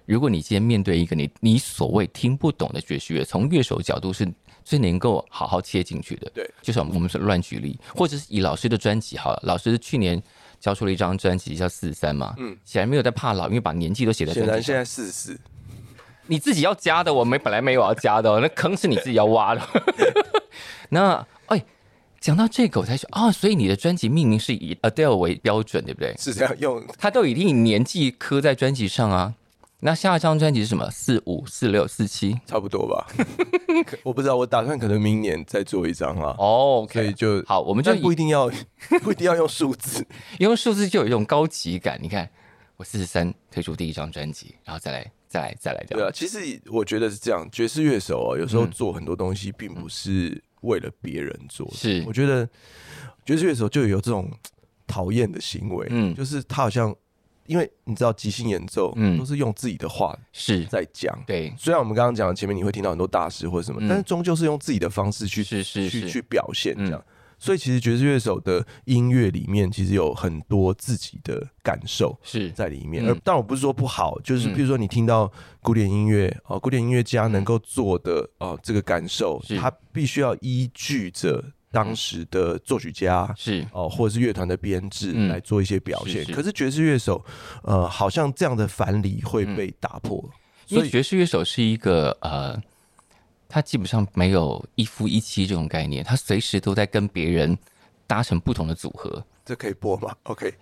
S2: 如果你今天面对一个你你所谓听不懂的爵士乐，从乐手角度是最能够好好切进去的。
S1: 对，
S2: 就是我们是乱举例，或者是以老师的专辑好了，老师去年交出了一张专辑叫四十三嘛，嗯，显然没有在怕老，因为把年纪都写在。显然
S1: 现在四十四。
S2: 你自己要加的，我没本来没有要加的，那坑是你自己要挖的。那哎，讲到这个，我才说啊，所以你的专辑命名是以 Adele 为标准，对不对？
S1: 是这样用，
S2: 他都已经年纪刻在专辑上啊。那下一张专辑是什么？四五、四六、四七，
S1: 差不多吧？我不知道，我打算可能明年再做一张啊。
S2: 哦，okay.
S1: 所以就
S2: 好，我们就
S1: 不一定要 不一定要用数字，
S2: 用数字就有一种高级感。你看，我四十三推出第一张专辑，然后再来。再来再来，
S1: 对啊，其实我觉得是这样，爵士乐手哦，有时候做很多东西，并不是为了别人做。是，我觉得爵士乐手就有这种讨厌的行为，嗯，就是他好像，因为你知道即兴演奏，嗯，都是用自己的话是。在讲，对。虽然我们刚刚讲的前面你会听到很多大师或者什么，但是终究是用自己的方式去是是去去表现这样。所以其实爵士乐手的音乐里面，其实有很多自己的感受是在里面。而但我不是说不好，就是譬如说你听到古典音乐哦，古典音乐家能够做的哦，这个感受，他必须要依据着当时的作曲家是哦，或者是乐团的编制来做一些表现。可是爵士乐手，呃，好像这样的藩篱会被打破。
S2: 所以爵士乐手是一个呃。他基本上没有一夫一妻这种概念，他随时都在跟别人搭成不同的组合。
S1: 这可以播吗？OK。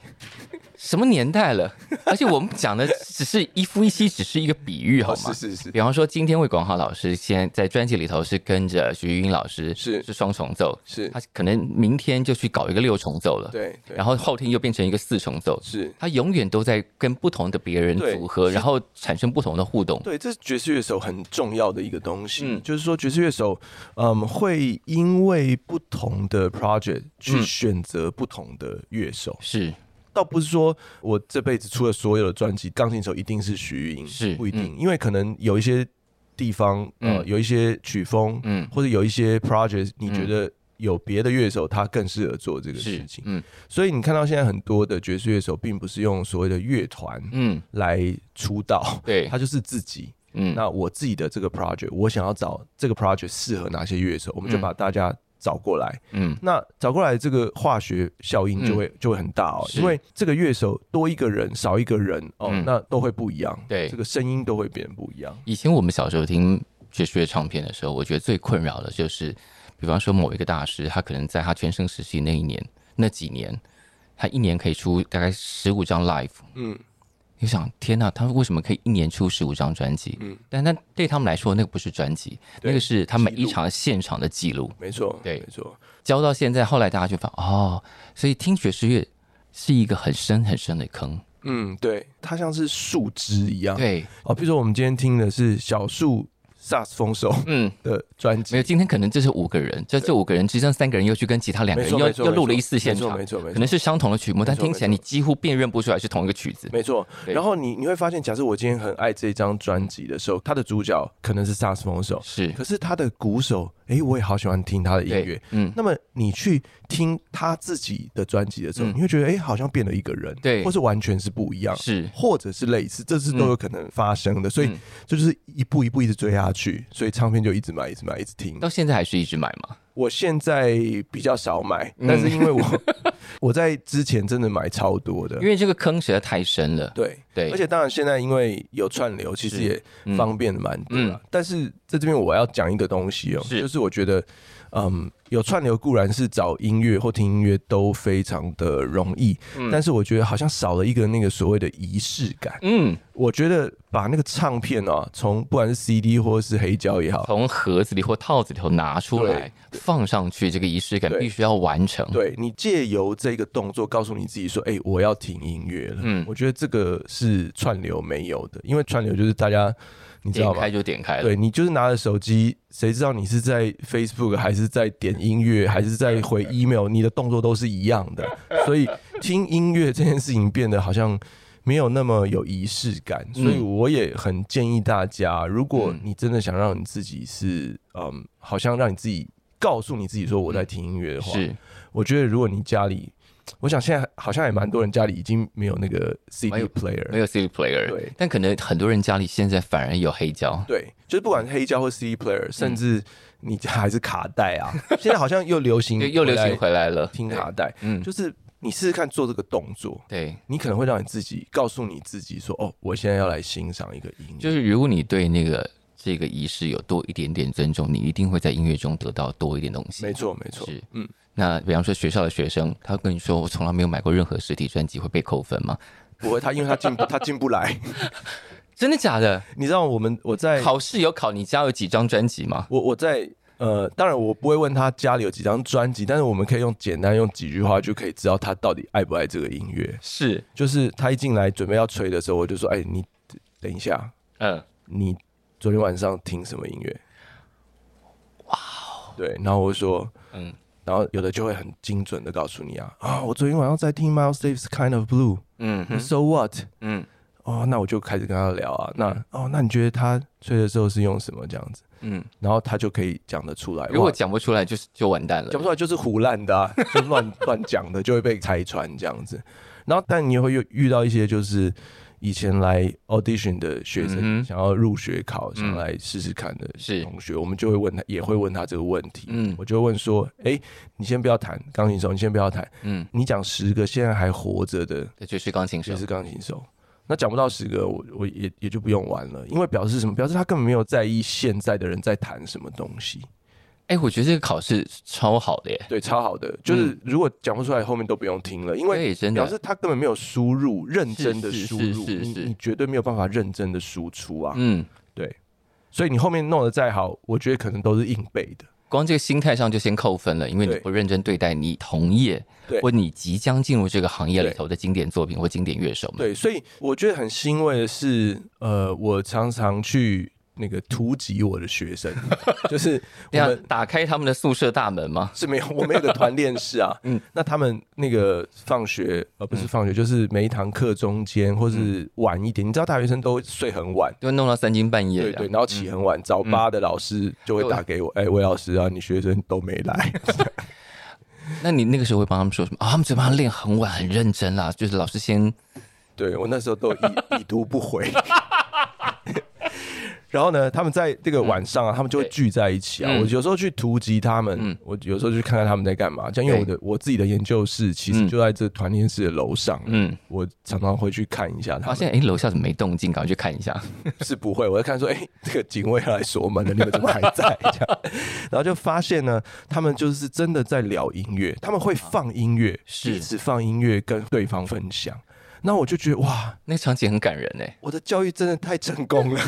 S2: 什么年代了？而且我们讲的只是一夫一妻，只是一个比喻，好吗？
S1: 哦、是是是。
S2: 比方说，今天魏广浩老师先在在专辑里头是跟着徐玉英老师，是是双重奏，是他可能明天就去搞一个六重奏了，对。对然后后天又变成一个四重奏，是。他永远都在跟不同的别人组合，然后产生不同的互动。
S1: 对，这是爵士乐手很重要的一个东西，嗯，就是说爵士乐手，嗯，会因为不同的 project 去选择不同的乐手，嗯、是。倒不是说我这辈子出了所有的专辑，钢琴手一定是许玉英，是不一定，嗯、因为可能有一些地方，呃，嗯、有一些曲风，嗯，或者有一些 project，你觉得有别的乐手他更适合做这个事情，嗯，所以你看到现在很多的爵士乐手，并不是用所谓的乐团，嗯，来出道，对，他就是自己，嗯，那我自己的这个 project，我想要找这个 project 适合哪些乐手，我们就把大家。找过来，嗯，那找过来这个化学效应就会、嗯、就会很大哦，因为这个乐手多一个人少一个人哦，嗯、那都会不一样，对，这个声音都会变得不一样。
S2: 以前我们小时候听爵士乐唱片的时候，我觉得最困扰的就是，比方说某一个大师，他可能在他全盛时期那一年那几年，他一年可以出大概十五张 live，嗯，你想，天哪，他们为什么可以一年出十五张专辑？嗯，但那对他们来说，那个不是专辑，那个是他每一场现场的记录。
S1: 没错，
S2: 对，
S1: 没错。
S2: 教到现在，后来大家就发现哦，所以听爵士乐是一个很深很深的坑。
S1: 嗯，对，它像是树枝一样。
S2: 对，
S1: 哦，比如说我们今天听的是小树。萨斯风手嗯。的专辑。
S2: 没有，今天可能就是五个人，就这五个人之中三个人又去跟其他两个人又又录了一次现场，
S1: 没错没错，
S2: 可能是相同的曲目，但听起来你几乎辨认不出来是同一个曲子，
S1: 没错。然后你你会发现，假设我今天很爱这张专辑的时候，它的主角可能是萨斯风手，
S2: 是，
S1: 可是他的鼓手，哎，我也好喜欢听他的音乐，嗯。那么你去听他自己的专辑的时候，你会觉得哎，好像变了一个人，
S2: 对，
S1: 或是完全是不一样，
S2: 是，
S1: 或者是类似，这是都有可能发生的，所以这就是一步一步一直追下去，所以唱。片就一直买，一直买，一直听。
S2: 到现在还是一直买吗？
S1: 我现在比较少买，但是因为我我在之前真的买超多的，
S2: 因为这个坑实在太深了。
S1: 对对，而且当然现在因为有串流，其实也方便的蛮多。嗯，但是在这边我要讲一个东西哦，就是我觉得。嗯，有串流固然是找音乐或听音乐都非常的容易，嗯，但是我觉得好像少了一个那个所谓的仪式感。嗯，我觉得把那个唱片啊，从不管是 CD 或是黑胶也好，
S2: 从盒子里或套子里头拿出来放上去，这个仪式感必须要完成。
S1: 对，你借由这个动作告诉你自己说：“哎，我要听音乐了。”嗯，我觉得这个是串流没有的，因为串流就是大家。你知道吗？
S2: 点开就点开了。
S1: 对，你就是拿着手机，谁知道你是在 Facebook 还是在点音乐，还是在回 email？你的动作都是一样的，所以听音乐这件事情变得好像没有那么有仪式感。所以我也很建议大家，如果你真的想让你自己是嗯，好像让你自己告诉你自己说我在听音乐的话，是，我觉得如果你家里。我想现在好像也蛮多人家里已经没有那个 CD player，
S2: 没有 CD player，
S1: 对。
S2: 但可能很多人家里现在反而有黑胶，
S1: 对，就是不管是黑胶或 CD player，甚至你家还是卡带啊，现在好像又流行，
S2: 又流行回来了，
S1: 听卡带。嗯，就是你试试看做这个动作，
S2: 对，
S1: 你可能会让你自己告诉你自己说，哦，我现在要来欣赏一个音乐。
S2: 就是如果你对那个这个仪式有多一点点尊重，你一定会在音乐中得到多一点东西。
S1: 没错，没错，是，嗯。
S2: 那比方说学校的学生，他跟你说我从来没有买过任何实体专辑，会被扣分吗？
S1: 不会，他因为他进他进不来，
S2: 真的假的？
S1: 你知道我们我在
S2: 考试有考你家有几张专辑吗？
S1: 我我在呃，当然我不会问他家里有几张专辑，但是我们可以用简单用几句话就可以知道他到底爱不爱这个音乐。
S2: 是，
S1: 就是他一进来准备要吹的时候，我就说：“哎，你等一下，嗯，你昨天晚上听什么音乐？”哇，对，然后我就说：“嗯。”然后有的就会很精准的告诉你啊啊，我昨天晚上在听 Miles Davis Kind of Blue，嗯，So what？嗯，哦，那我就开始跟他聊啊，那哦，那你觉得他吹的时候是用什么这样子？嗯，然后他就可以讲得出来。
S2: 如果讲不出来，就是就完蛋了。
S1: 讲不出来就是胡乱的啊，就乱乱讲的就会被拆穿这样子。然后但你也会遇遇到一些就是。以前来 audition 的学生想要入学考，想来试试看的同学，我们就会问他，也会问他这个问题。嗯，我就会问说：“哎，你先不要弹钢琴手，你先不要弹。嗯，你讲十个现在还活着的，
S2: 就是钢琴手，
S1: 就是钢琴手。那讲不到十个，我我也也就不用玩了，因为表示什么？表示他根本没有在意现在的人在谈什么东西。”
S2: 哎、欸，我觉得这个考试超好的耶，
S1: 对，超好的。就是如果讲不出来，后面都不用听了，因为表示他根本没有输入，认真的输入，你你绝对没有办法认真的输出啊。嗯，对。所以你后面弄得再好，我觉得可能都是硬背的。
S2: 光这个心态上就先扣分了，因为你不认真对待你同业或你即将进入这个行业里头的经典作品或经典乐手们。
S1: 对，所以我觉得很欣慰的是，呃，我常常去。那个突击我的学生，就是我们
S2: 打开他们的宿舍大门吗？
S1: 是没有，我们有个团练室啊。嗯，那他们那个放学，呃，不是放学，就是每一堂课中间或是晚一点，你知道大学生都睡很晚，
S2: 就会弄到三更半夜，
S1: 对对，然后起很晚，早八的老师就会打给我，哎，魏老师啊，你学生都没来。
S2: 那你那个时候会帮他们说什么？啊，他们嘴巴练很晚，很认真啦，就是老师先，
S1: 对我那时候都已已读不回。然后呢，他们在这个晚上啊，他们就会聚在一起啊。我有时候去突击他们，我有时候去看看他们在干嘛。这样，因为我的我自己的研究室其实就在这团练室的楼上，嗯，我常常会去看一下他们。
S2: 发现哎，楼下怎么没动静？赶快去看一下。
S1: 是不会，我在看说，哎，这个警卫要来锁门了，你们怎么还在？这样，然后就发现呢，他们就是真的在聊音乐，他们会放音乐，彼此放音乐跟对方分享。那我就觉得哇，
S2: 那个场景很感人哎，
S1: 我的教育真的太成功了。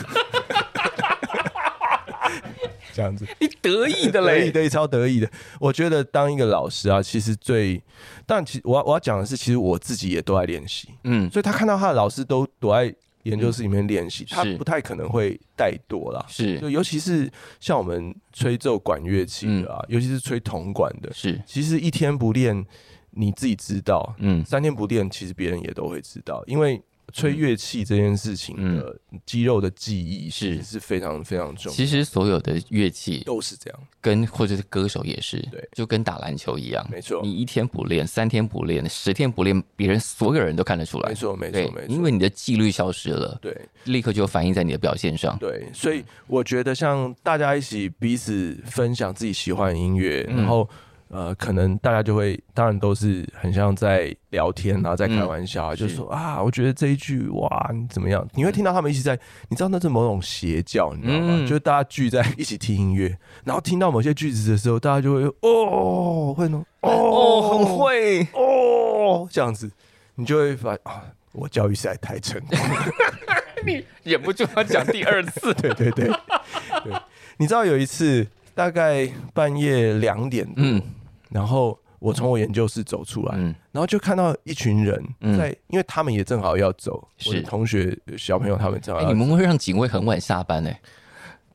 S1: 这样子，
S2: 你得意的嘞，
S1: 得意，得意，超得意的。我觉得当一个老师啊，其实最，但其实我要我要讲的是，其实我自己也都在练习，嗯，所以他看到他的老师都躲在研究室里面练习，嗯、他不太可能会怠惰啦。是，就尤其是像我们吹奏管乐器的啊，嗯、尤其是吹铜管的，是，其实一天不练，你自己知道，嗯，三天不练，其实别人也都会知道，因为。吹乐器这件事情的肌肉的记忆是是非常非常重要。
S2: 其实所有的乐器
S1: 都是这样，
S2: 跟或者是歌手也是，对，就跟打篮球一样，没错。你一天不练，三天不练，十天不练，别人所有人都看得出来，
S1: 没错，没错，没错。
S2: 因为你的纪律消失了，对，立刻就反映在你的表现上。
S1: 对，所以我觉得像大家一起彼此分享自己喜欢的音乐，然后。呃，可能大家就会，当然都是很像在聊天，然后在开玩笑，嗯、就是说啊，我觉得这一句哇，你怎么样？你会听到他们一起在，你知道那是某种邪教，你知道吗？嗯、就是大家聚在一起听音乐，然后听到某些句子的时候，大家就会哦，会哦，
S2: 哦，很会
S1: 哦，这样子，你就会发现啊，我教育实在太成功了，
S2: 你忍不住要讲第二次，
S1: 对 对对，对，你知道有一次大概半夜两点，嗯。然后我从我研究室走出来，嗯、然后就看到一群人在，嗯、因为他们也正好要走，是我的同学小朋友他们正好要走。
S2: 你们会让警卫很晚下班呢？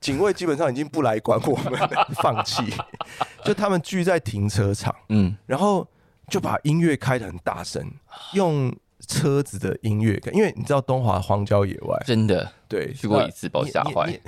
S1: 警卫基本上已经不来管我们，放弃。就他们聚在停车场，嗯，然后就把音乐开的很大声，用。车子的音乐，因为你知道东华荒郊野外，
S2: 真的
S1: 对
S2: 去过一次，把我吓坏，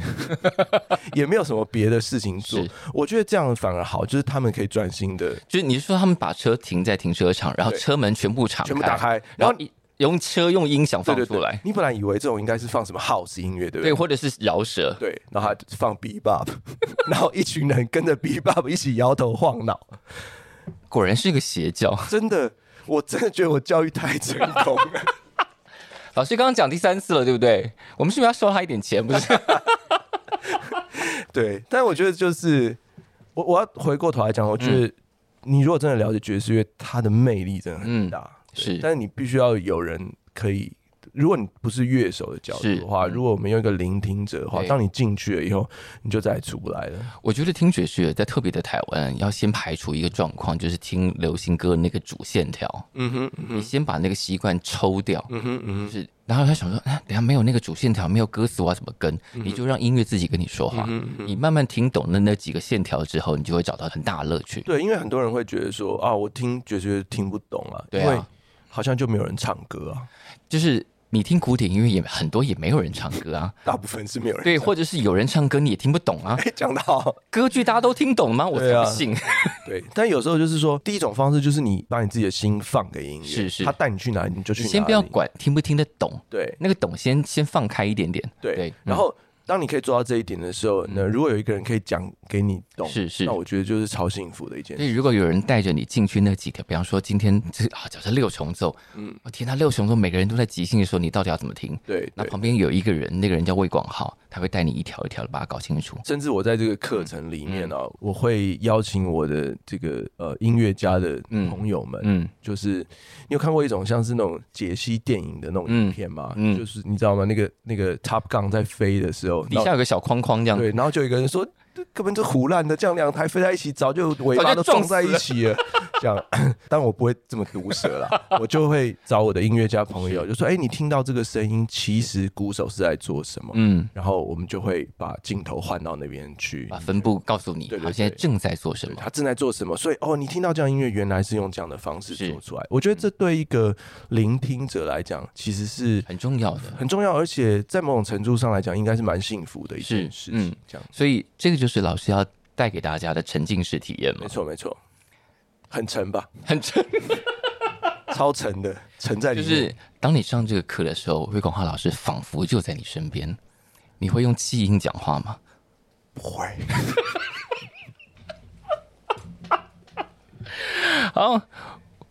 S1: 也没有什么别的事情做。我觉得这样反而好，就是他们可以专心的。
S2: 就是你是说他们把车停在停车场，然后车门全部敞开，
S1: 全部打开，
S2: 然后你用车用音响放出来。
S1: 你本来以为这种应该是放什么 house 音乐，对不对？
S2: 对，或者是饶舌，
S1: 对，然后他放 bebop，然后一群人跟着 bebop 一起摇头晃脑，
S2: 果然是一个邪教，
S1: 真的。我真的觉得我教育太成功了。
S2: 老师刚刚讲第三次了，对不对？我们是不是要收他一点钱？不是？
S1: 对，但是我觉得就是我我要回过头来讲，我觉得你如果真的了解爵士乐，它的魅力真的很大，嗯、是。但是你必须要有人可以。如果你不是乐手的角度的话，如果我们用一个聆听者的话，当你进去了以后，你就再也出不来了。
S2: 我觉得听爵士乐在特别的台湾，要先排除一个状况，就是听流行歌的那个主线条。嗯哼，你先把那个习惯抽掉。嗯哼，嗯哼，就是，然后他想说，哎，等下没有那个主线条，没有歌词，我要怎么跟？你就让音乐自己跟你说话。你慢慢听懂了那几个线条之后，你就会找到很大的乐趣。
S1: 对，因为很多人会觉得说，啊，我听爵士乐听不懂啊，因为好像就没有人唱歌啊，
S2: 就是。你听古典音乐也很多，也没有人唱歌啊。
S1: 大部分是没有人唱。
S2: 对，或者是有人唱歌，你也听不懂啊。
S1: 讲得好，
S2: 歌剧大家都听懂吗？我才不信。
S1: 对，但有时候就是说，第一种方式就是你把你自己的心放给音乐，是是，他带你去哪里你就去哪里。
S2: 先不要管听不听得懂，
S1: 对，
S2: 那个懂先先放开一点点，
S1: 对，然后。当你可以做到这一点的时候，那如果有一个人可以讲给你懂，是是，那我觉得就是超幸福的一件事。
S2: 所以如果有人带着你进去那几条，比方说今天这 啊，假设六重奏，嗯，我天，他六重奏每个人都在即兴的时候，你到底要怎么听？对，那旁边有一个人，那个人叫魏广浩，他会带你一条一条的把它搞清楚。
S1: 甚至我在这个课程里面呢，我会邀请我的这个呃音乐家的朋友们，嗯，就是你有看过一种像是那种解析电影的那种影片吗？嗯，就是你知道吗？那个那个 Top Gun 在飞的时候，
S2: 底下有个小框。框这样
S1: 对，然后就有一个人说，根本就胡乱的，这样两台飞在一起，早就尾巴都撞在一起了。这样，但我不会这么毒舌啦，我就会找我的音乐家朋友，就说：“哎，你听到这个声音，其实鼓手是在做什么？”嗯，然后我们就会把镜头换到那边去，
S2: 把分布告诉你，他现在正在做什么，
S1: 他正在做什么。所以，哦，你听到这样音乐，原来是用这样的方式做出来。我觉得这对一个聆听者来讲，其实是
S2: 很重要的，
S1: 很重要，而且在某种程度上来讲，应该是蛮幸福的一件事情。这样，
S2: 所以这个就是老师要带给大家的沉浸式体验嘛。
S1: 没错，没错。很沉吧，
S2: 很沉，
S1: 超沉的，沉在。
S2: 就是当你上这个课的时候，魏广浩老师仿佛就在你身边。你会用气音讲话吗？
S1: 不会。
S2: 好，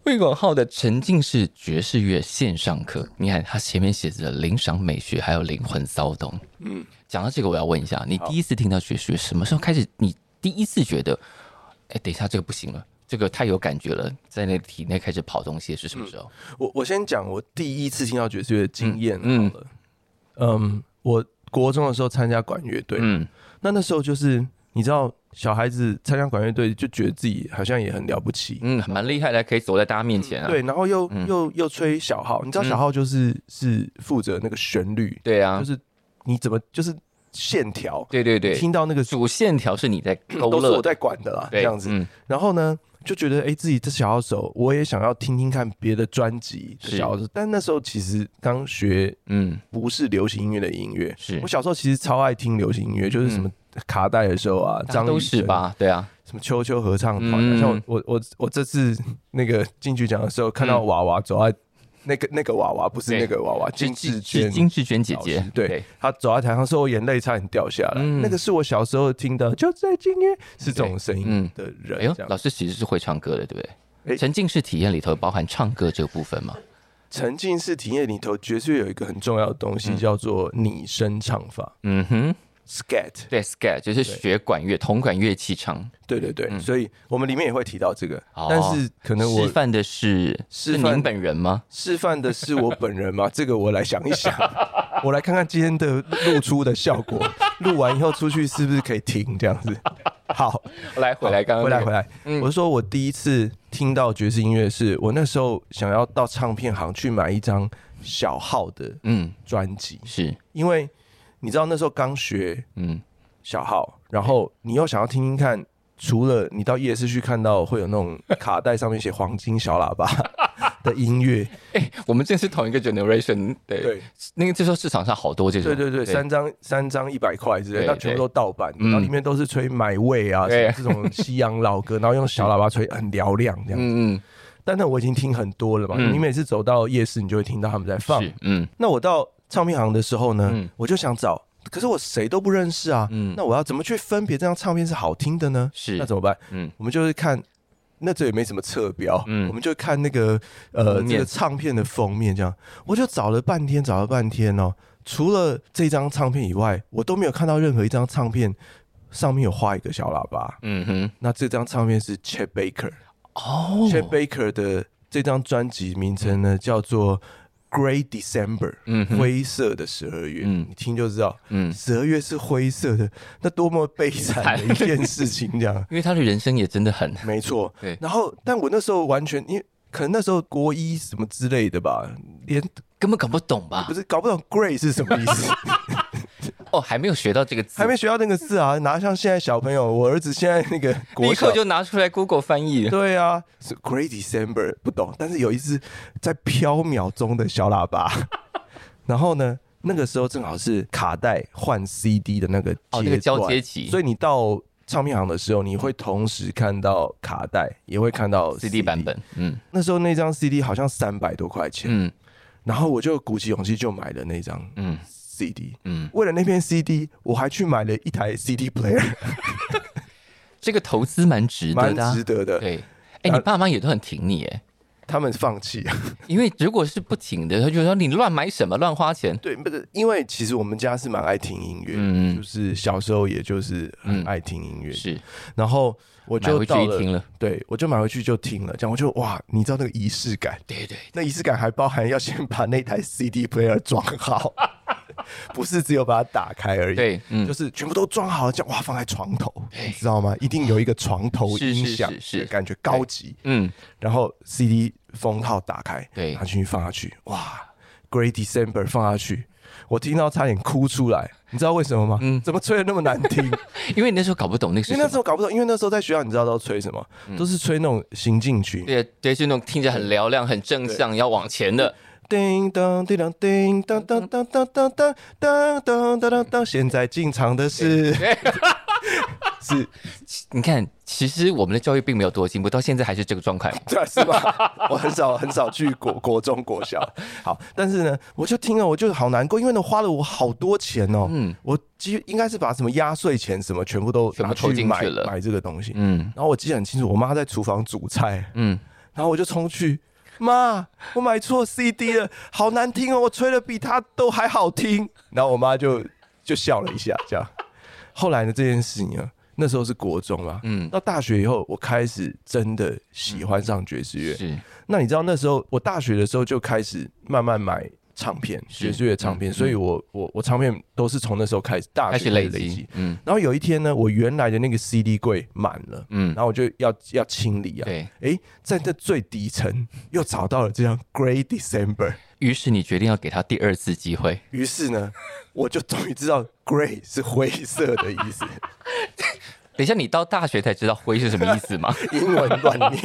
S2: 魏广浩的沉浸式爵士乐线上课，你看他前面写着“领赏美学”还有“灵魂骚动”。嗯，讲到这个，我要问一下，你第一次听到爵士乐什么时候开始？你第一次觉得，哎，等一下这个不行了。这个太有感觉了，在那体内开始跑东西是什么时候？
S1: 嗯、我我先讲我第一次听到爵士乐的经验好了。嗯，嗯，我国中的时候参加管乐队，嗯，那那时候就是你知道。小孩子参加管乐队就觉得自己好像也很了不起，
S2: 嗯，蛮厉害的，可以走在大家面前啊。
S1: 对，然后又、嗯、又又吹小号，你知道小号就是、嗯、是负责那个旋律，
S2: 对啊，
S1: 就是你怎么就是线条，
S2: 对对对，
S1: 听到那个
S2: 主线条是你在 勾勒，
S1: 都是我在管的啦，这样子。嗯、然后呢，就觉得哎、欸，自己这小号手，我也想要听听看别的专辑的小号手，但那时候其实刚学，嗯，不是流行音乐的音乐，是。我小时候其实超爱听流行音乐，就是什么。嗯卡带的时候啊，张
S2: 都是吧？对啊，
S1: 什么秋秋合唱团、啊嗯，像我我我我这次那个金曲奖的时候，看到娃娃走在那个那个娃娃，不是那个娃娃，金志娟，
S2: 金志娟姐姐，
S1: 对，她走在台上，说我眼泪差点掉下来、嗯。那个是我小时候听的，就在今夜是这种声音的人。哎呦，
S2: 老师其实是会唱歌的，对不对？沉浸式体验里头包含唱歌这个部分吗？
S1: 沉浸式体验里头，爵士乐有一个很重要的东西，叫做拟声唱法。嗯哼。Scat
S2: 对 Scat 就是学管乐铜管乐器唱，
S1: 对对对、嗯，所以我们里面也会提到这个，哦、但是可能我
S2: 示范的是是您本人吗？
S1: 示范的是我本人吗？这个我来想一想，我来看看今天的露出的效果，录完以后出去是不是可以停这样子？好，
S2: 来回来刚刚、
S1: 回来回来、嗯，我是说我第一次听到爵士音乐，是我那时候想要到唱片行去买一张小号的嗯。专辑，是。因为。你知道那时候刚学，嗯，小号，然后你又想要听听看，除了你到夜市去看到会有那种卡带上面写黄金小喇叭 的音乐，
S2: 哎、欸，我们这是同一个 generation，对，对，那个这时候市场上好多这种，
S1: 对对对，对。三张三张一百块之类，那全部都盗版，然后里面都是吹买味啊，这种西洋老歌，然后用小喇叭吹很嘹亮这样子，嗯嗯，但那我已经听很多了嘛，嗯、你每次走到夜市，你就会听到他们在放，嗯，那我到。唱片行的时候呢，嗯、我就想找，可是我谁都不认识啊。嗯，那我要怎么去分别这张唱片是好听的呢？是，那怎么办？嗯，我们就是看，那这也没什么侧标，嗯，我们就看那个呃这个唱片的封面，这样，我就找了半天，找了半天哦，除了这张唱片以外，我都没有看到任何一张唱片上面有画一个小喇叭。嗯哼，那这张唱片是 Chet Baker 哦，Chet Baker 的这张专辑名称呢、嗯、叫做。Gray December，嗯，灰色的十二月，嗯，你听就知道，嗯，十二月是灰色的，那多么悲惨的一件事情，这样，
S2: 因为他的人生也真的很，
S1: 没错，对。然后，但我那时候完全，因为可能那时候国一什么之类的吧，连
S2: 根本搞不懂吧？
S1: 不是，搞不懂 Gray 是什么意思。
S2: 哦，还没有学到这个字，
S1: 还没学到那个字啊！拿像现在小朋友，我儿子现在那个
S2: 立刻就拿出来 Google 翻译。
S1: 对啊，是 Great December 不懂，但是有一只在飘渺中的小喇叭。然后呢，那个时候正好是卡带换 CD 的那个
S2: 哦，那个交接期，
S1: 所以你到唱片行的时候，你会同时看到卡带，也会看到 CD,
S2: CD 版本。嗯，
S1: 那时候那张 CD 好像三百多块钱。嗯，然后我就鼓起勇气就买了那张。嗯。CD，嗯，为了那片 CD，我还去买了一台 CD player，
S2: 这个投资蛮值得的，
S1: 蛮值得的。
S2: 对，哎、欸，你爸妈也都很挺你，哎，
S1: 他们放弃，
S2: 因为如果是不挺的，他就说你乱买什么，乱花钱。
S1: 对，不是，因为其实我们家是蛮爱听音乐，嗯，就是小时候也就是很爱听音乐，是。然后我就到了，听了，对，我就买回去就听了，这样我就哇，你知道那个仪式感，
S2: 对，对对，
S1: 那仪式感还包含要先把那台 CD player 装好。不是只有把它打开而已，对，嗯，就是全部都装好了，这样哇，放在床头，你知道吗？一定有一个床头音响，是感觉高级，嗯。然后 CD 封套打开，对，拿进去放下去，哇，Great December 放下去，我听到差点哭出来，你知道为什么吗？嗯，怎么吹的那么难听？
S2: 因为你那时候搞不懂那个，
S1: 因为那时候搞不懂，因为那时候在学校，你知道都吹什么？嗯、都是吹那种行进曲，
S2: 对，对，是那种听着很嘹亮、很正向，要往前的。
S1: 叮当叮当叮当当当当当当当当当当，现在进场的是是，
S2: 你看，其实我们的教育并没有多进步，到现在还是这个状态，
S1: 对，是吧？我很少很少去国国中国小，好，但是呢，我就听了，我就好难过，因为呢，花了我好多钱哦，嗯，我几应该是把什么压岁钱什么全部都拿去买买这个东西，嗯，然后我记得很清楚，我妈在厨房煮菜，嗯，然后我就冲去。妈，我买错 CD 了，好难听哦！我吹的比他都还好听。然后我妈就就笑了一下，这样。后来呢，这件事情啊，那时候是国中啊，嗯，到大学以后，我开始真的喜欢上爵士乐。是，那你知道那时候我大学的时候就开始慢慢买。唱片，爵士乐唱片，嗯、所以我我我唱片都是从那时候开始大学累积，嗯，然后有一天呢，我原来的那个 CD 柜满了，嗯，然后我就要要清理啊，对，哎，在这最底层又找到了这张 Grey December，
S2: 于是你决定要给他第二次机会，
S1: 于是呢，我就终于知道 Grey 是灰色的意思。
S2: 等一下，你到大学才知道灰是什么意思吗？
S1: 英文乱念。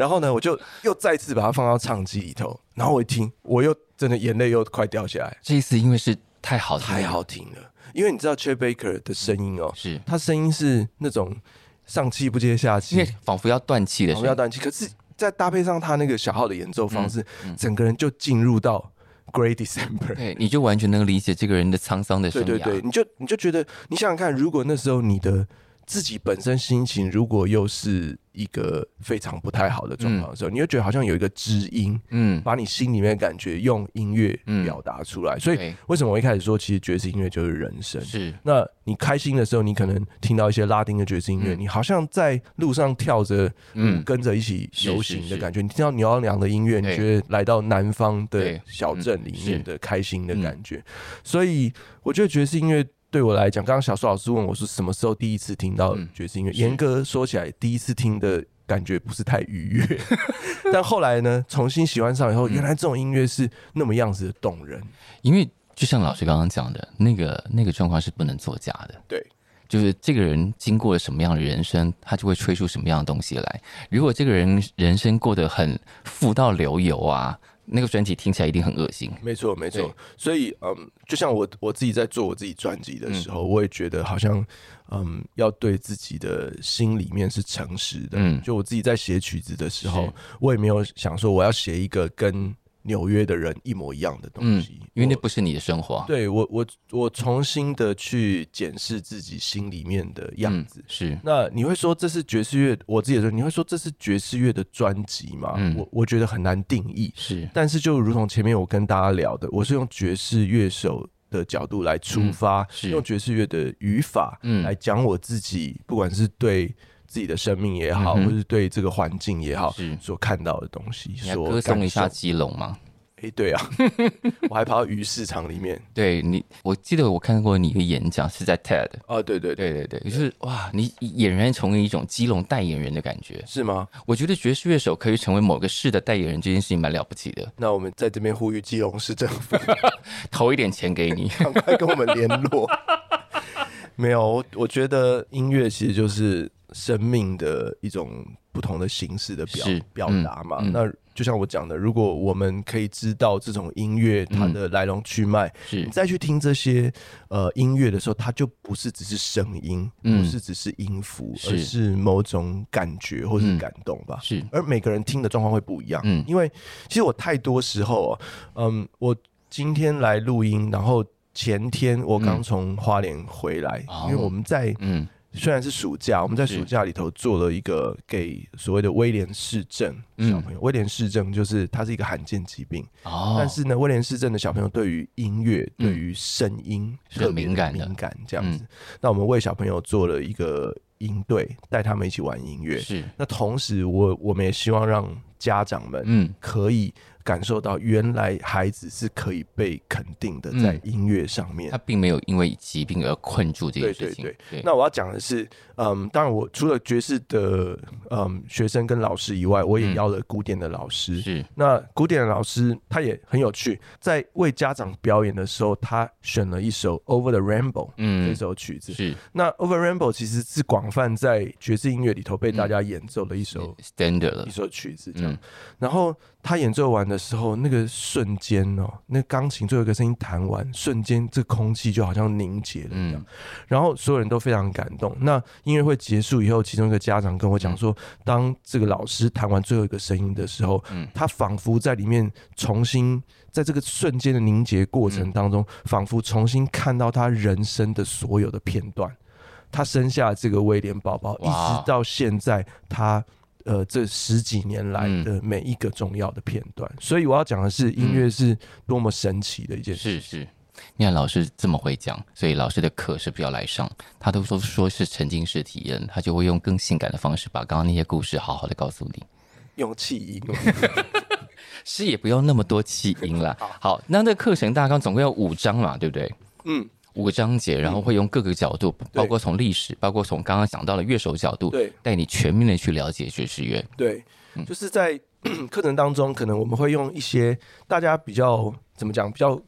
S1: 然后呢，我就又再次把它放到唱机里头，然后我一听，我又真的眼泪又快掉下来。
S2: 这一次因为是太好听
S1: 太好听了，因为你知道 Chet Baker 的声音哦，是他声音是那种上气不接下气，
S2: 仿佛要断气的，
S1: 仿佛要断气。可是再搭配上他那个小号的演奏方式，嗯嗯、整个人就进入到 Great December，
S2: 对，你就完全能理解这个人的沧桑的声音。
S1: 对对对，你就你就觉得，你想想看，如果那时候你的自己本身心情，如果又是。一个非常不太好的状况的时候，嗯、你会觉得好像有一个知音，嗯，把你心里面的感觉用音乐表达出来。嗯、所以为什么我一开始说，其实爵士音乐就是人生？是。那你开心的时候，你可能听到一些拉丁的爵士音乐，嗯、你好像在路上跳着，嗯，跟着一起游行的感觉。你听到牛郎娘的音乐，你觉得来到南方的小镇里面的开心的感觉。所以我觉得爵士音乐。对我来讲，刚刚小苏老师问我是什么时候第一次听到爵士音乐？严、嗯、格说起来，第一次听的感觉不是太愉悦，但后来呢，重新喜欢上以后，原来这种音乐是那么样子的动人。
S2: 因为就像老师刚刚讲的，那个那个状况是不能作假的。
S1: 对，
S2: 就是这个人经过了什么样的人生，他就会吹出什么样的东西来。如果这个人人生过得很富到流油啊。那个专辑听起来一定很恶心。
S1: 没错，没错。所以，嗯，就像我我自己在做我自己专辑的时候，嗯、我也觉得好像，嗯，要对自己的心里面是诚实的。嗯，就我自己在写曲子的时候，我也没有想说我要写一个跟。纽约的人一模一样的东西，
S2: 嗯、因为那不是你的生活。
S1: 对我，我我重新的去检视自己心里面的样子。嗯、是，那你会说这是爵士乐？我自己的说，你会说这是爵士乐的专辑吗？嗯、我我觉得很难定义。是，但是就如同前面我跟大家聊的，我是用爵士乐手的角度来出发，用爵士乐的语法来讲我自己，不管是对。自己的生命也好，嗯、或是对这个环境也好，是所看到的东西，说
S2: 歌颂一下基隆吗？
S1: 哎、欸，对啊，我还跑到鱼市场里面。
S2: 对你，我记得我看过你的演讲是在 TED。
S1: 哦，对对对
S2: 对对，就是哇，你俨然成为一种基隆代言人的感觉，
S1: 是吗？
S2: 我觉得爵士乐手可以成为某个市的代言人，这件事情蛮了不起的。
S1: 那我们在这边呼吁基隆市政府
S2: 投一点钱给你，
S1: 赶快跟我们联络。没有，我我觉得音乐其实就是。生命的一种不同的形式的表表达嘛？那就像我讲的，如果我们可以知道这种音乐它的来龙去脉，嗯、你再去听这些呃音乐的时候，它就不是只是声音，嗯、不是只是音符，是而是某种感觉或是感动吧？是，而每个人听的状况会不一样。嗯，因为其实我太多时候，嗯，我今天来录音，然后前天我刚从花莲回来，嗯、因为我们在嗯。虽然是暑假，我们在暑假里头做了一个给所谓的威廉氏症小朋友。嗯、威廉氏症就是它是一个罕见疾病，哦、但是呢，威廉氏症的小朋友对于音乐、嗯、对于声音特别敏感，敏感这样子。嗯、那我们为小朋友做了一个音队，带他们一起玩音乐。是，那同时我我们也希望让家长们嗯可以。感受到原来孩子是可以被肯定的，在音乐上面，嗯，他
S2: 并没有因为疾病而困住这件事情。
S1: 对对对。对那我要讲的是，嗯，当然我除了爵士的嗯学生跟老师以外，我也邀了古典的老师。嗯、是。那古典的老师他也很有趣，在为家长表演的时候，他选了一首《Over the Rainbow》嗯这首曲子。是。那《Over Rainbow》其实是广泛在爵士音乐里头被大家演奏的一首
S2: standard
S1: 一首曲子，这样。嗯、然后他演奏完的时候，那个瞬间哦，那钢琴最后一个声音弹完，瞬间这空气就好像凝结了一样，嗯、然后所有人都非常感动。那音乐会结束以后，其中一个家长跟我讲说，嗯、当这个老师弹完最后一个声音的时候，嗯、他仿佛在里面重新，在这个瞬间的凝结过程当中，嗯、仿佛重新看到他人生的所有的片段。他生下这个威廉宝宝，一直到现在他。呃，这十几年来的每一个重要的片段，嗯、所以我要讲的是，音乐是多么神奇的一件事。
S2: 是是，你看老师这么会讲，所以老师的课是不要来上。他都说说是沉浸式体验，他就会用更性感的方式把刚刚那些故事好好的告诉你。
S1: 用气音，
S2: 是也不用那么多气音了。好，那这课程大纲总共有五章嘛，对不对？
S1: 嗯，
S2: 五个章节，然后会用各个角度，包括从历史，包括从刚刚讲到的乐手角度，
S1: 对，
S2: 带你全面的去了解爵士乐。
S1: 对，就是在 课程当中，可能我们会用一些大家比较怎么讲，比较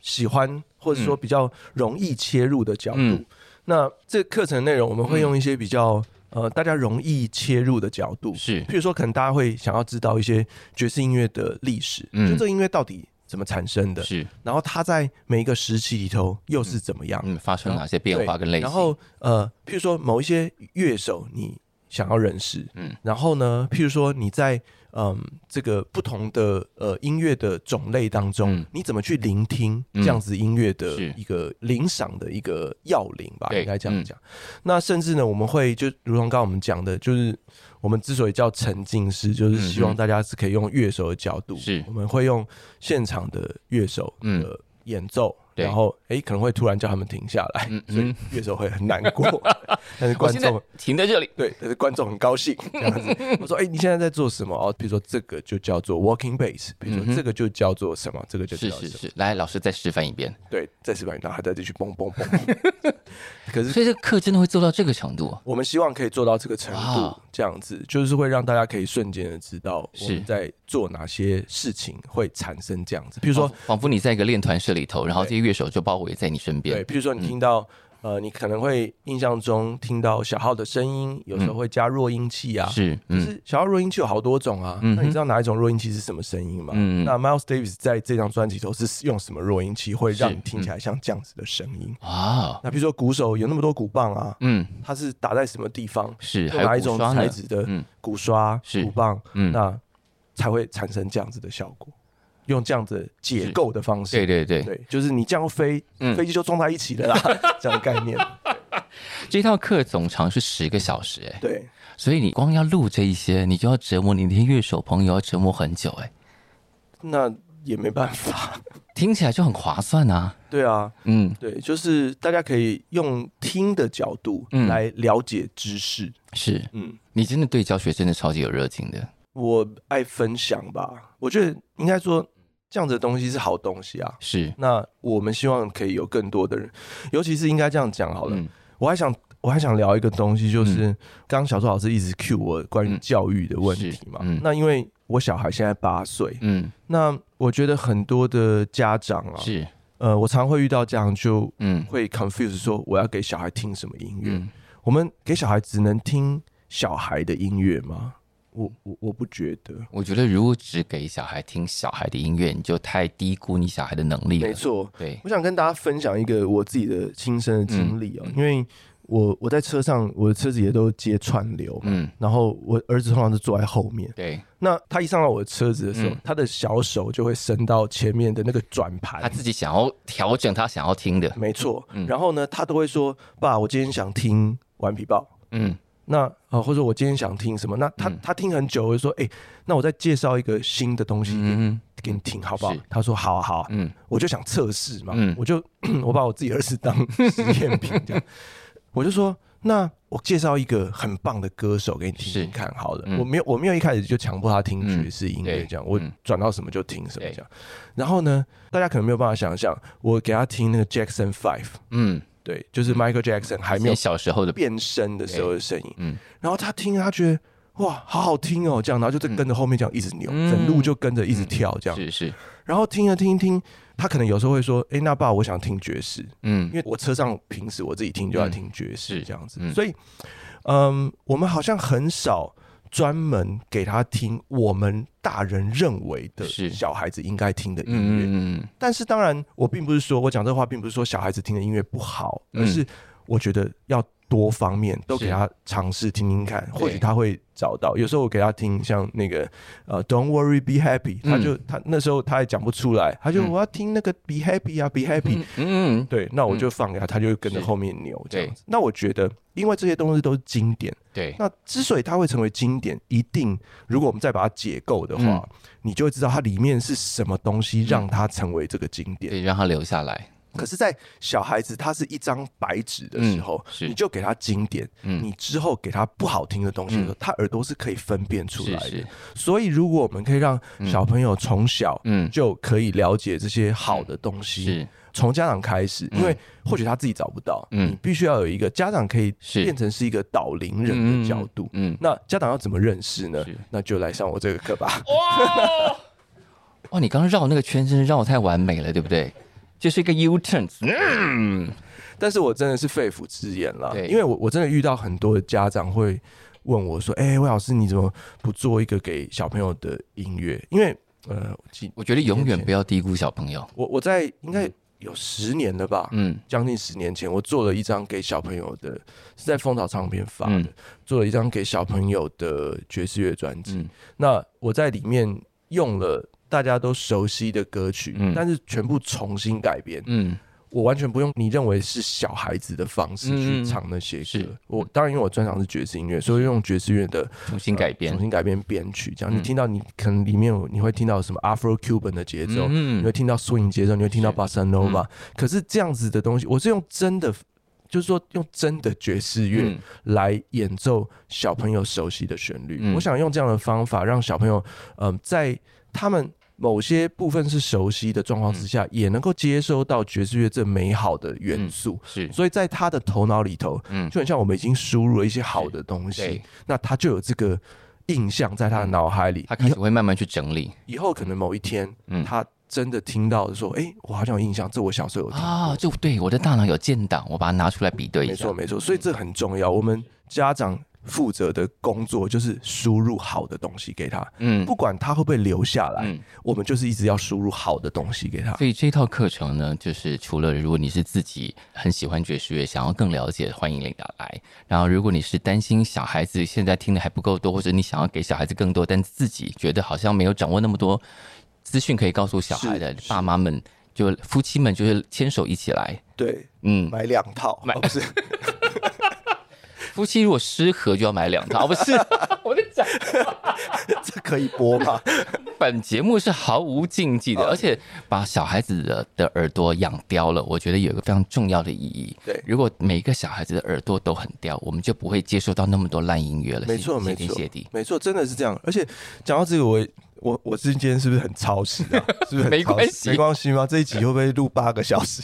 S1: 喜欢或者说比较容易切入的角度。嗯、那这课程内容我们会用一些比较。呃，大家容易切入的角度。
S2: 是，
S1: 譬如说，可能大家会想要知道一些爵士音乐的历史，嗯，就这音乐到底怎么产生的，
S2: 是，
S1: 然后它在每一个时期里头又是怎么样，
S2: 嗯，发生哪些变化跟类型，
S1: 然后呃，譬如说某一些乐手你想要认识，嗯，然后呢，譬如说你在。嗯，这个不同的呃音乐的种类当中，嗯、你怎么去聆听这样子音乐的一个领赏的一个要领吧？应该这样讲。嗯、那甚至呢，我们会就如同刚刚我们讲的，就是我们之所以叫沉浸式，就是希望大家是可以用乐手的角度，是、嗯、我们会用现场的乐手的演奏。嗯然后，哎，可能会突然叫他们停下来，所以乐手会很难过。但是观众
S2: 停在这里，
S1: 对，但是观众很高兴 这样子。我说，哎，你现在在做什么？哦，比如说这个就叫做 walking bass，比如说这个就叫做什么？这个就叫
S2: 是是是。来，老师再示范一遍。
S1: 对，再示范一遍，然后还在继续蹦蹦蹦。可是，
S2: 所以这个课真的会做到这个程度？
S1: 我们希望可以做到这个程度，这样子就是会让大家可以瞬间的知道我们在做哪些事情会产生这样子。比如说，
S2: 仿佛你在一个练团社里头，然后这些乐手就包围在你身边。
S1: 对，比如说你听到，呃，你可能会印象中听到小号的声音，有时候会加弱音器啊。是，就是小号弱音器有好多种啊。那你知道哪一种弱音器是什么声音吗？那 Miles Davis 在这张专辑头是用什么弱音器，会让你听起来像这样子的声音啊？那比如说鼓手有那么多鼓棒啊，嗯，它是打在什么地方？是，用哪一种材质的鼓刷、鼓棒？嗯，那才会产生这样子的效果。用这样子解构的方式，
S2: 对对对，
S1: 对，就是你这样飞，嗯、飞机就撞在一起了啦，这样的概念。
S2: 这套课总长是十个小时，哎，
S1: 对，
S2: 所以你光要录这一些，你就要折磨你那些乐手朋友，要折磨很久，哎，
S1: 那也没办法，
S2: 听起来就很划算啊。
S1: 对啊，嗯，对，就是大家可以用听的角度来了解知识，嗯、
S2: 是，嗯，你真的对教学真的超级有热情的。
S1: 我爱分享吧，我觉得应该说。这样子的东西是好东西啊，
S2: 是。
S1: 那我们希望可以有更多的人，尤其是应该这样讲好了。嗯、我还想，我还想聊一个东西，就是刚刚小树老师一直 cue 我关于教育的问题嘛。那因为我小孩现在八岁，嗯，那我觉得很多的家长啊，是，呃，我常会遇到这样就，嗯，会 confuse 说我要给小孩听什么音乐？嗯、我们给小孩只能听小孩的音乐吗？我我我不觉得，
S2: 我觉得如果只给小孩听小孩的音乐，你就太低估你小孩的能力了。
S1: 没错，
S2: 对，
S1: 我想跟大家分享一个我自己的亲身的经历哦，嗯、因为我我在车上，我的车子也都接串流嘛，嗯，然后我儿子通常是坐在后面，
S2: 对，
S1: 那他一上到我的车子的时候，嗯、他的小手就会伸到前面的那个转盘，
S2: 他自己想要调整他想要听的，
S1: 没错，嗯、然后呢，他都会说：“爸，我今天想听顽皮豹。”嗯。那啊，或者我今天想听什么？那他他听很久，我就说，哎，那我再介绍一个新的东西给给你听，好不好？他说好啊，好啊。嗯，我就想测试嘛，我就 我把我自己儿子当 实验品这样，我就说，那我介绍一个很棒的歌手给你听听看，好了，我没有我没有一开始就强迫他听爵士音乐这样，我转到什么就听什么这样。然后呢，大家可能没有办法想象，我给他听那个 Jackson Five，嗯。对，就是 Michael Jackson 还没有
S2: 小时候的
S1: 变声的时候的声音，嗯，然后他听，他觉得哇，好好听哦，这样，然后就在跟着后面这样一直扭，整路就跟着一直跳，这样。
S2: 是是。
S1: 然后听了听一听，他可能有时候会说，哎，那爸，我想听爵士，嗯，因为我车上平时我自己听就要听爵士这样子，所以，嗯，我们好像很少。专门给他听我们大人认为的小孩子应该听的音乐，嗯嗯，但是当然，我并不是说我讲这话，并不是说小孩子听的音乐不好，而是我觉得要多方面都给他尝试听听看，或许他会找到。有时候我给他听像那个呃，Don't worry, be happy，他就他那时候他也讲不出来，他就我要听那个 Be happy 啊，Be happy，嗯，对，那我就放给他，他就跟着后面扭这样子。那我觉得。因为这些东西都是经典，
S2: 对。
S1: 那之所以它会成为经典，一定如果我们再把它解构的话，嗯、你就会知道它里面是什么东西让它成为这个经典，
S2: 对，让它留下来。
S1: 可是，在小孩子他是一张白纸的时候，嗯、你就给他经典，嗯、你之后给他不好听的东西的时候，嗯、他耳朵是可以分辨出来的。是是，所以，如果我们可以让小朋友从小就可以了解这些好的东西，从、嗯、家长开始，因为或许他自己找不到，嗯、你必须要有一个家长可以变成是一个导灵人的角度。嗯，嗯，那家长要怎么认识呢？那就来上我这个课吧。
S2: 哇，哇，你刚刚绕那个圈真是绕太完美了，对不对？就是一个 U turn，嗯，
S1: 但是我真的是肺腑之言了，因为我我真的遇到很多的家长会问我说：“哎、欸，魏老师，你怎么不做一个给小朋友的音乐？”因为呃，
S2: 我觉得永远不要低估小朋友。
S1: 我我在应该有十年了吧，嗯，将近十年前，我做了一张给小朋友的，是在风潮唱片发的，嗯、做了一张给小朋友的爵士乐专辑。嗯、那我在里面用了。大家都熟悉的歌曲，嗯、但是全部重新改编。嗯，我完全不用你认为是小孩子的方式去唱那些歌。是我当然因为我专长是爵士音乐，所以用爵士乐的
S2: 重新改编、呃、重新改编编曲。这样、嗯、你听到你可能里面有你会听到什么 Afro Cuban 的节奏，嗯、你会听到 Swing 节奏，你会听到 Bossa Nova。嗯、可是这样子的东西，我是用真的，就是说用真的爵士乐来演奏小朋友熟悉的旋律。嗯、我想用这样的方法让小朋友，嗯、呃，在他们。某些部分是熟悉的状况之下，也能够接收到爵士乐这美好的元素。是，所以在他的头脑里头，嗯，就很像我们已经输入了一些好的东西，那他就有这个印象在他的脑海里，他开始会慢慢去整理。
S1: 以后可能某一天，嗯，他真的听到说，哎，我好像有印象，这我小时候有听
S2: 啊，就对，我的大脑有建档，我把它拿出来比对一下。
S1: 没错，没错，所以这很重要。我们家长。负责的工作就是输入好的东西给他，嗯，不管他会不会留下来，嗯，我们就是一直要输入好的东西给他。
S2: 所以这套课程呢，就是除了如果你是自己很喜欢爵士乐，想要更了解，欢迎你来。然后如果你是担心小孩子现在听的还不够多，或者你想要给小孩子更多，但自己觉得好像没有掌握那么多资讯可以告诉小孩的爸妈们，就夫妻们就是牵手一起来，
S1: 对，嗯，买两套，买不是。
S2: 夫妻如果失和就要买两套，不是？我在讲，
S1: 这可以播吗？
S2: 本节目是毫无禁忌的，而且把小孩子的的耳朵养刁了，我觉得有一个非常重要的意义。对，如果每一个小孩子的耳朵都很刁，我们就不会接受到那么多烂音乐了。
S1: 没错，没错，没错，真的是这样。而且讲到这个，我。我我今天是不是很超时啊？是不是
S2: 没关系？
S1: 没关系吗？这一集会不会录八个小时？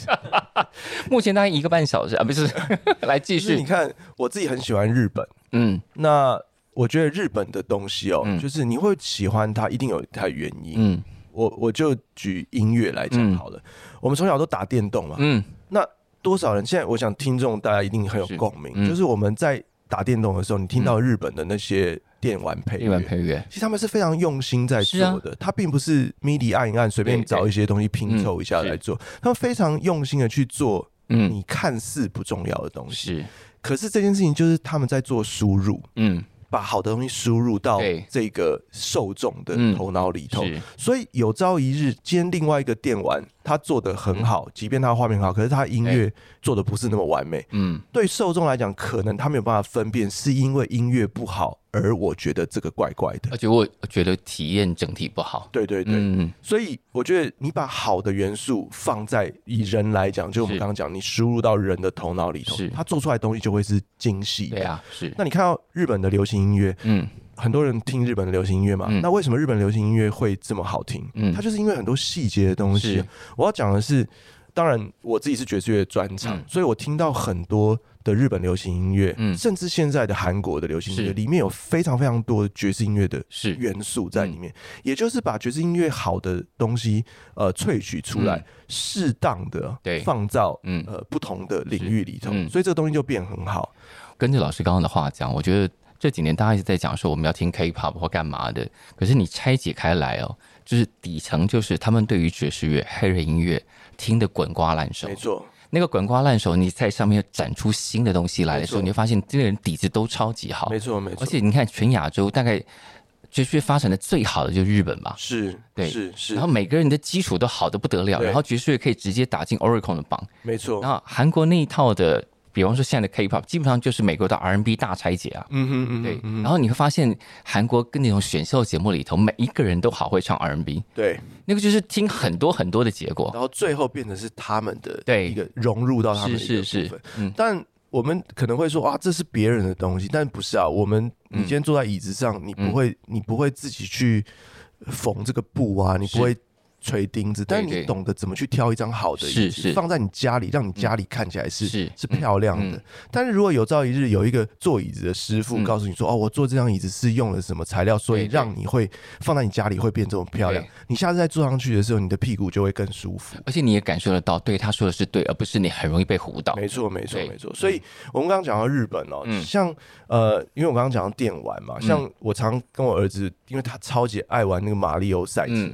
S2: 目前大概一个半小时啊，不是？来继续。
S1: 你看，我自己很喜欢日本，嗯，那我觉得日本的东西哦，嗯、就是你会喜欢它，一定有它的原因。嗯，我我就举音乐来讲好了。嗯、我们从小都打电动嘛，嗯，那多少人？现在我想听众大家一定很有共鸣，嗯、就是我们在打电动的时候，你听到日本的那些。电玩配乐，电玩配乐，其实他们是非常用心在做的。他并不是 MIDI 按一按，随便找一些东西拼凑一下来做。他们非常用心的去做，嗯你看似不重要的东西。是，可是这件事情就是他们在做输入，嗯。把好的东西输入到这个受众的头脑里头，嗯、所以有朝一日，今天另外一个电玩他做的很好，嗯、即便他画面好，可是他音乐做的不是那么完美，嗯，对受众来讲，可能他没有办法分辨是因为音乐不好，而我觉得这个怪怪的，
S2: 而且我觉得体验整体不好，
S1: 对对对，嗯、所以我觉得你把好的元素放在以人来讲，就我们刚刚讲，你输入到人的头脑里头，是。他做出来的东西就会是精细，对啊，是。那你看到日本的流行音乐，嗯，很多人听日本的流行音乐嘛，嗯、那为什么日本流行音乐会这么好听？嗯，它就是因为很多细节的东西。我要讲的是，当然我自己是爵士乐专场，嗯、所以我听到很多。的日本流行音乐，嗯，甚至现在的韩国的流行音乐，里面有非常非常多爵士音乐的元素在里面，也就是把爵士音乐好的东西，呃，萃取出来，适当的放到嗯。呃不同的领域里头，所以这个东西就变很好。
S2: 跟着老师刚刚的话讲，我觉得这几年大家一直在讲说我们要听 K-pop 或干嘛的，可是你拆解开来哦，就是底层就是他们对于爵士乐、黑人音乐听得滚瓜烂熟，
S1: 没错。
S2: 那个滚瓜烂熟，你在上面展出新的东西来的时候，你会发现这个人底子都超级好。
S1: 没错没错，
S2: 而且你看全亚洲大概爵士乐发展的最好的就是日本吧？
S1: 是，对，是是。
S2: 然后每个人的基础都好的不得了，然后爵士乐可以直接打进 Oricon 的榜。
S1: 没错。
S2: 然后韩国那一套的比方说现在的 K-pop，基本上就是美国的 R&B 大拆解啊。
S1: 嗯哼嗯哼，
S2: 对。然后你会发现，韩国跟那种选秀节目里头，每一个人都好会唱 R&B。
S1: 对，
S2: 那个就是听很多很多的结果，
S1: 然后最后变成是他们的
S2: 对
S1: 一个融入到他们的。是是是。嗯，但我们可能会说啊，这是别人的东西，但不是啊。我们你今天坐在椅子上，嗯、你不会你不会自己去缝这个布啊，你不会。锤钉子，但是你懂得怎么去挑一张好的椅子，放在你家里，让你家里看起来是是，是漂亮的。嗯、但是如果有朝一日有一个做椅子的师傅告诉你说：“嗯、哦，我做这张椅子是用了什么材料，所以让你会放在你家里会变这么漂亮。”你下次再坐上去的时候，你的屁股就会更舒服，
S2: 而且你也感受得到，对他说的是对，而不是你很容易被唬到。
S1: 没错，没错，没错。所以我们刚刚讲到日本哦，嗯、像呃，因为我刚刚讲到电玩嘛，像我常跟我儿子，因为他超级爱玩那个马里奥赛车。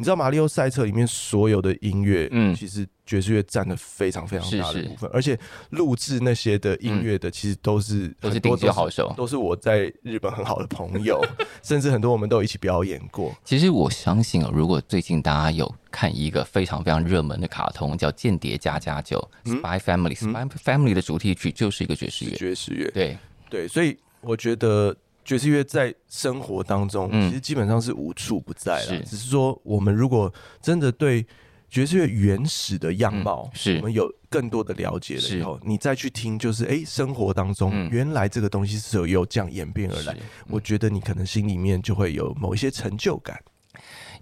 S1: 嗯你知道马里奥赛车里面所有的音乐，嗯，其实爵士乐占了非常非常大的部分，而且录制那些的音乐的，其实都是
S2: 都是顶级好手，
S1: 都是我在日本很好的朋友，甚至很多我们都一起表演过。
S2: 其实我相信啊，如果最近大家有看一个非常非常热门的卡通，叫《间谍家家酒》（Spy Family），Spy Family 的主题曲就是一个爵士乐，
S1: 爵士乐，
S2: 对。
S1: 对，所以我觉得。爵士乐在生活当中，其实基本上是无处不在了。只是说，我们如果真的对爵士乐原始的样貌，是我们有更多的了解了以后，你再去听，就是哎，生活当中原来这个东西是有有这样演变而来。我觉得你可能心里面就会有某一些成就感。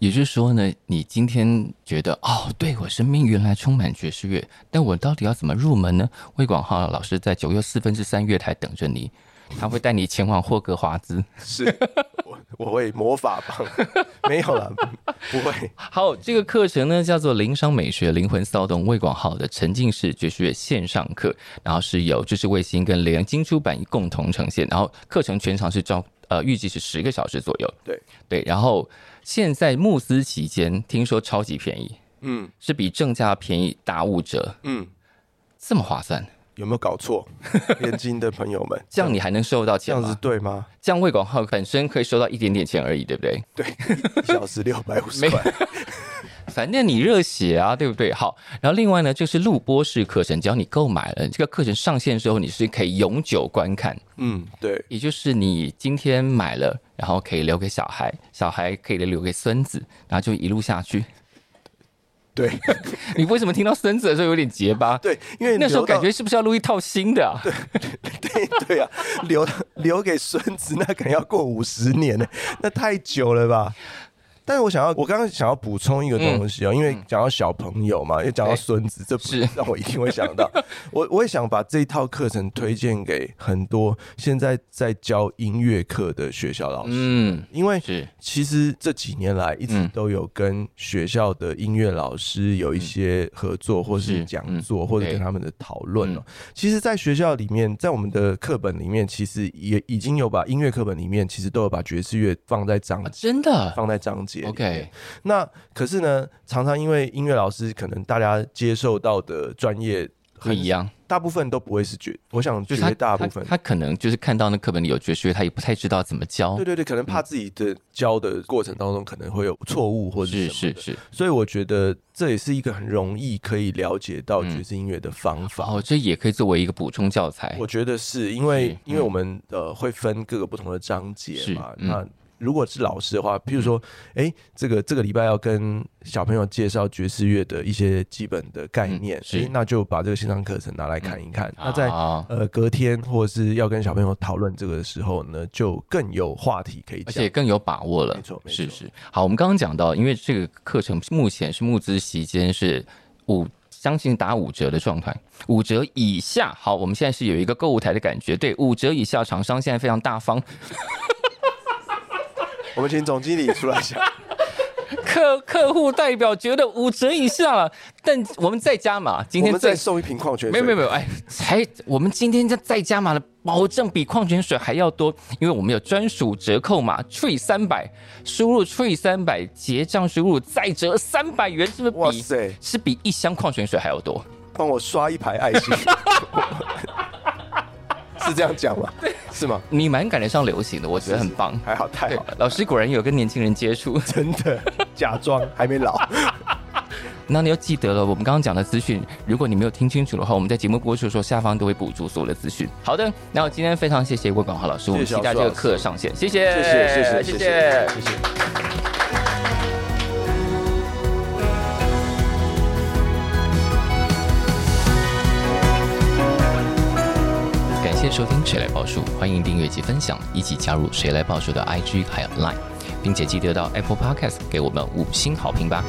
S2: 也就是说呢，你今天觉得哦，对我生命原来充满爵士乐，但我到底要怎么入门呢？魏广浩老师在九月四分之三月台等着你。他会带你前往霍格华兹，
S1: 是。我我会魔法棒，没有了，不会。
S2: 好，这个课程呢叫做《灵商美学灵魂骚动》魏广浩的沉浸式爵士乐线上课，然后是由知识卫星跟联经出版共同呈现，然后课程全长是招呃预计是十个小时左右，
S1: 对。
S2: 对，然后现在慕斯期间听说超级便宜，嗯，是比正价便宜打五折，嗯，这么划算。
S1: 有没有搞错？年轻的朋友们，
S2: 这样你还能收到钱吗？
S1: 这样子对吗？
S2: 这样魏广浩本身可以收到一点点钱而已，对不对？
S1: 对，一小时六百五十块。
S2: 反正你热血啊，对不对？好，然后另外呢，就是录播式课程，只要你购买了这个课程上线之后，你是可以永久观看。
S1: 嗯，对，
S2: 也就是你今天买了，然后可以留给小孩，小孩可以留给孙子，然后就一路下去。
S1: 对，
S2: 你为什么听到孙子的时候有点结巴？
S1: 对，因为
S2: 那时候感觉是不是要录一套新的啊？
S1: 对 对对啊，留留给孙子，那可能要过五十年呢，那太久了吧？但是我想要，我刚刚想要补充一个东西啊，因为讲到小朋友嘛，又讲到孙子，这不是。让我一定会想到。我我也想把这一套课程推荐给很多现在在教音乐课的学校老师。嗯，因为其实这几年来一直都有跟学校的音乐老师有一些合作，或是讲座，或者跟他们的讨论哦。其实，在学校里面，在我们的课本里面，其实也已经有把音乐课本里面，其实都有把爵士乐放在章，
S2: 真的？
S1: 放在章节。
S2: OK，
S1: 那可是呢，常常因为音乐老师可能大家接受到的专业
S2: 不一样，
S1: 大部分都不会是爵，我想绝大部分
S2: 他，可能就是看到那课本里有爵士乐，他也不太知道怎么教。
S1: 对对对，可能怕自己的教的过程当中可能会有错误或者是什么的，是是是。所以我觉得这也是一个很容易可以了解到爵士音乐的方法。
S2: 哦，这也可以作为一个补充教材。
S1: 我觉得是因为因为我们呃会分各个不同的章节嘛，那。如果是老师的话，譬如说，哎、欸，这个这个礼拜要跟小朋友介绍爵士乐的一些基本的概念，所以、嗯欸、那就把这个线上课程拿来看一看。嗯、那在呃隔天或者是要跟小朋友讨论这个的时候呢，就更有话题可以讲，
S2: 而且更有把握了。没错，没错，是是。好，我们刚刚讲到，因为这个课程目前是募资期间是五，相信打五折的状态，五折以下。好，我们现在是有一个购物台的感觉，对，五折以下厂商现在非常大方。
S1: 我们请总经理出来讲。
S2: 客客户代表觉得五折以下了，但我们再加码，今天再
S1: 送一瓶矿泉水。
S2: 没有没有没有，哎，才我们今天再再加码了，保证比矿泉水还要多，因为我们有专属折扣码，TREE 三百，输入 TREE 三百，结账输入再折三百元，是不是比？哇塞，是比一箱矿泉水还要多？
S1: 帮我刷一排爱心。是这样讲吗？对，是吗？
S2: 你蛮赶得上流行的，我觉得很棒，
S1: 还好，太好了。
S2: 老师果然有跟年轻人接触，
S1: 真的，假装还没老。
S2: 那你要记得了，我们刚刚讲的资讯，如果你没有听清楚的话，我们在节目播出的时候，下方都会补足所有的资讯。好的，那我今天非常谢谢魏广豪老师，我们期待这个课上线。谢谢，谢谢，谢谢，谢谢，收听《谁来报数》，欢迎订阅及分享，一起加入《谁来报数》的 IG 还有 Line，并且记得到 Apple Podcast 给我们五星好评吧。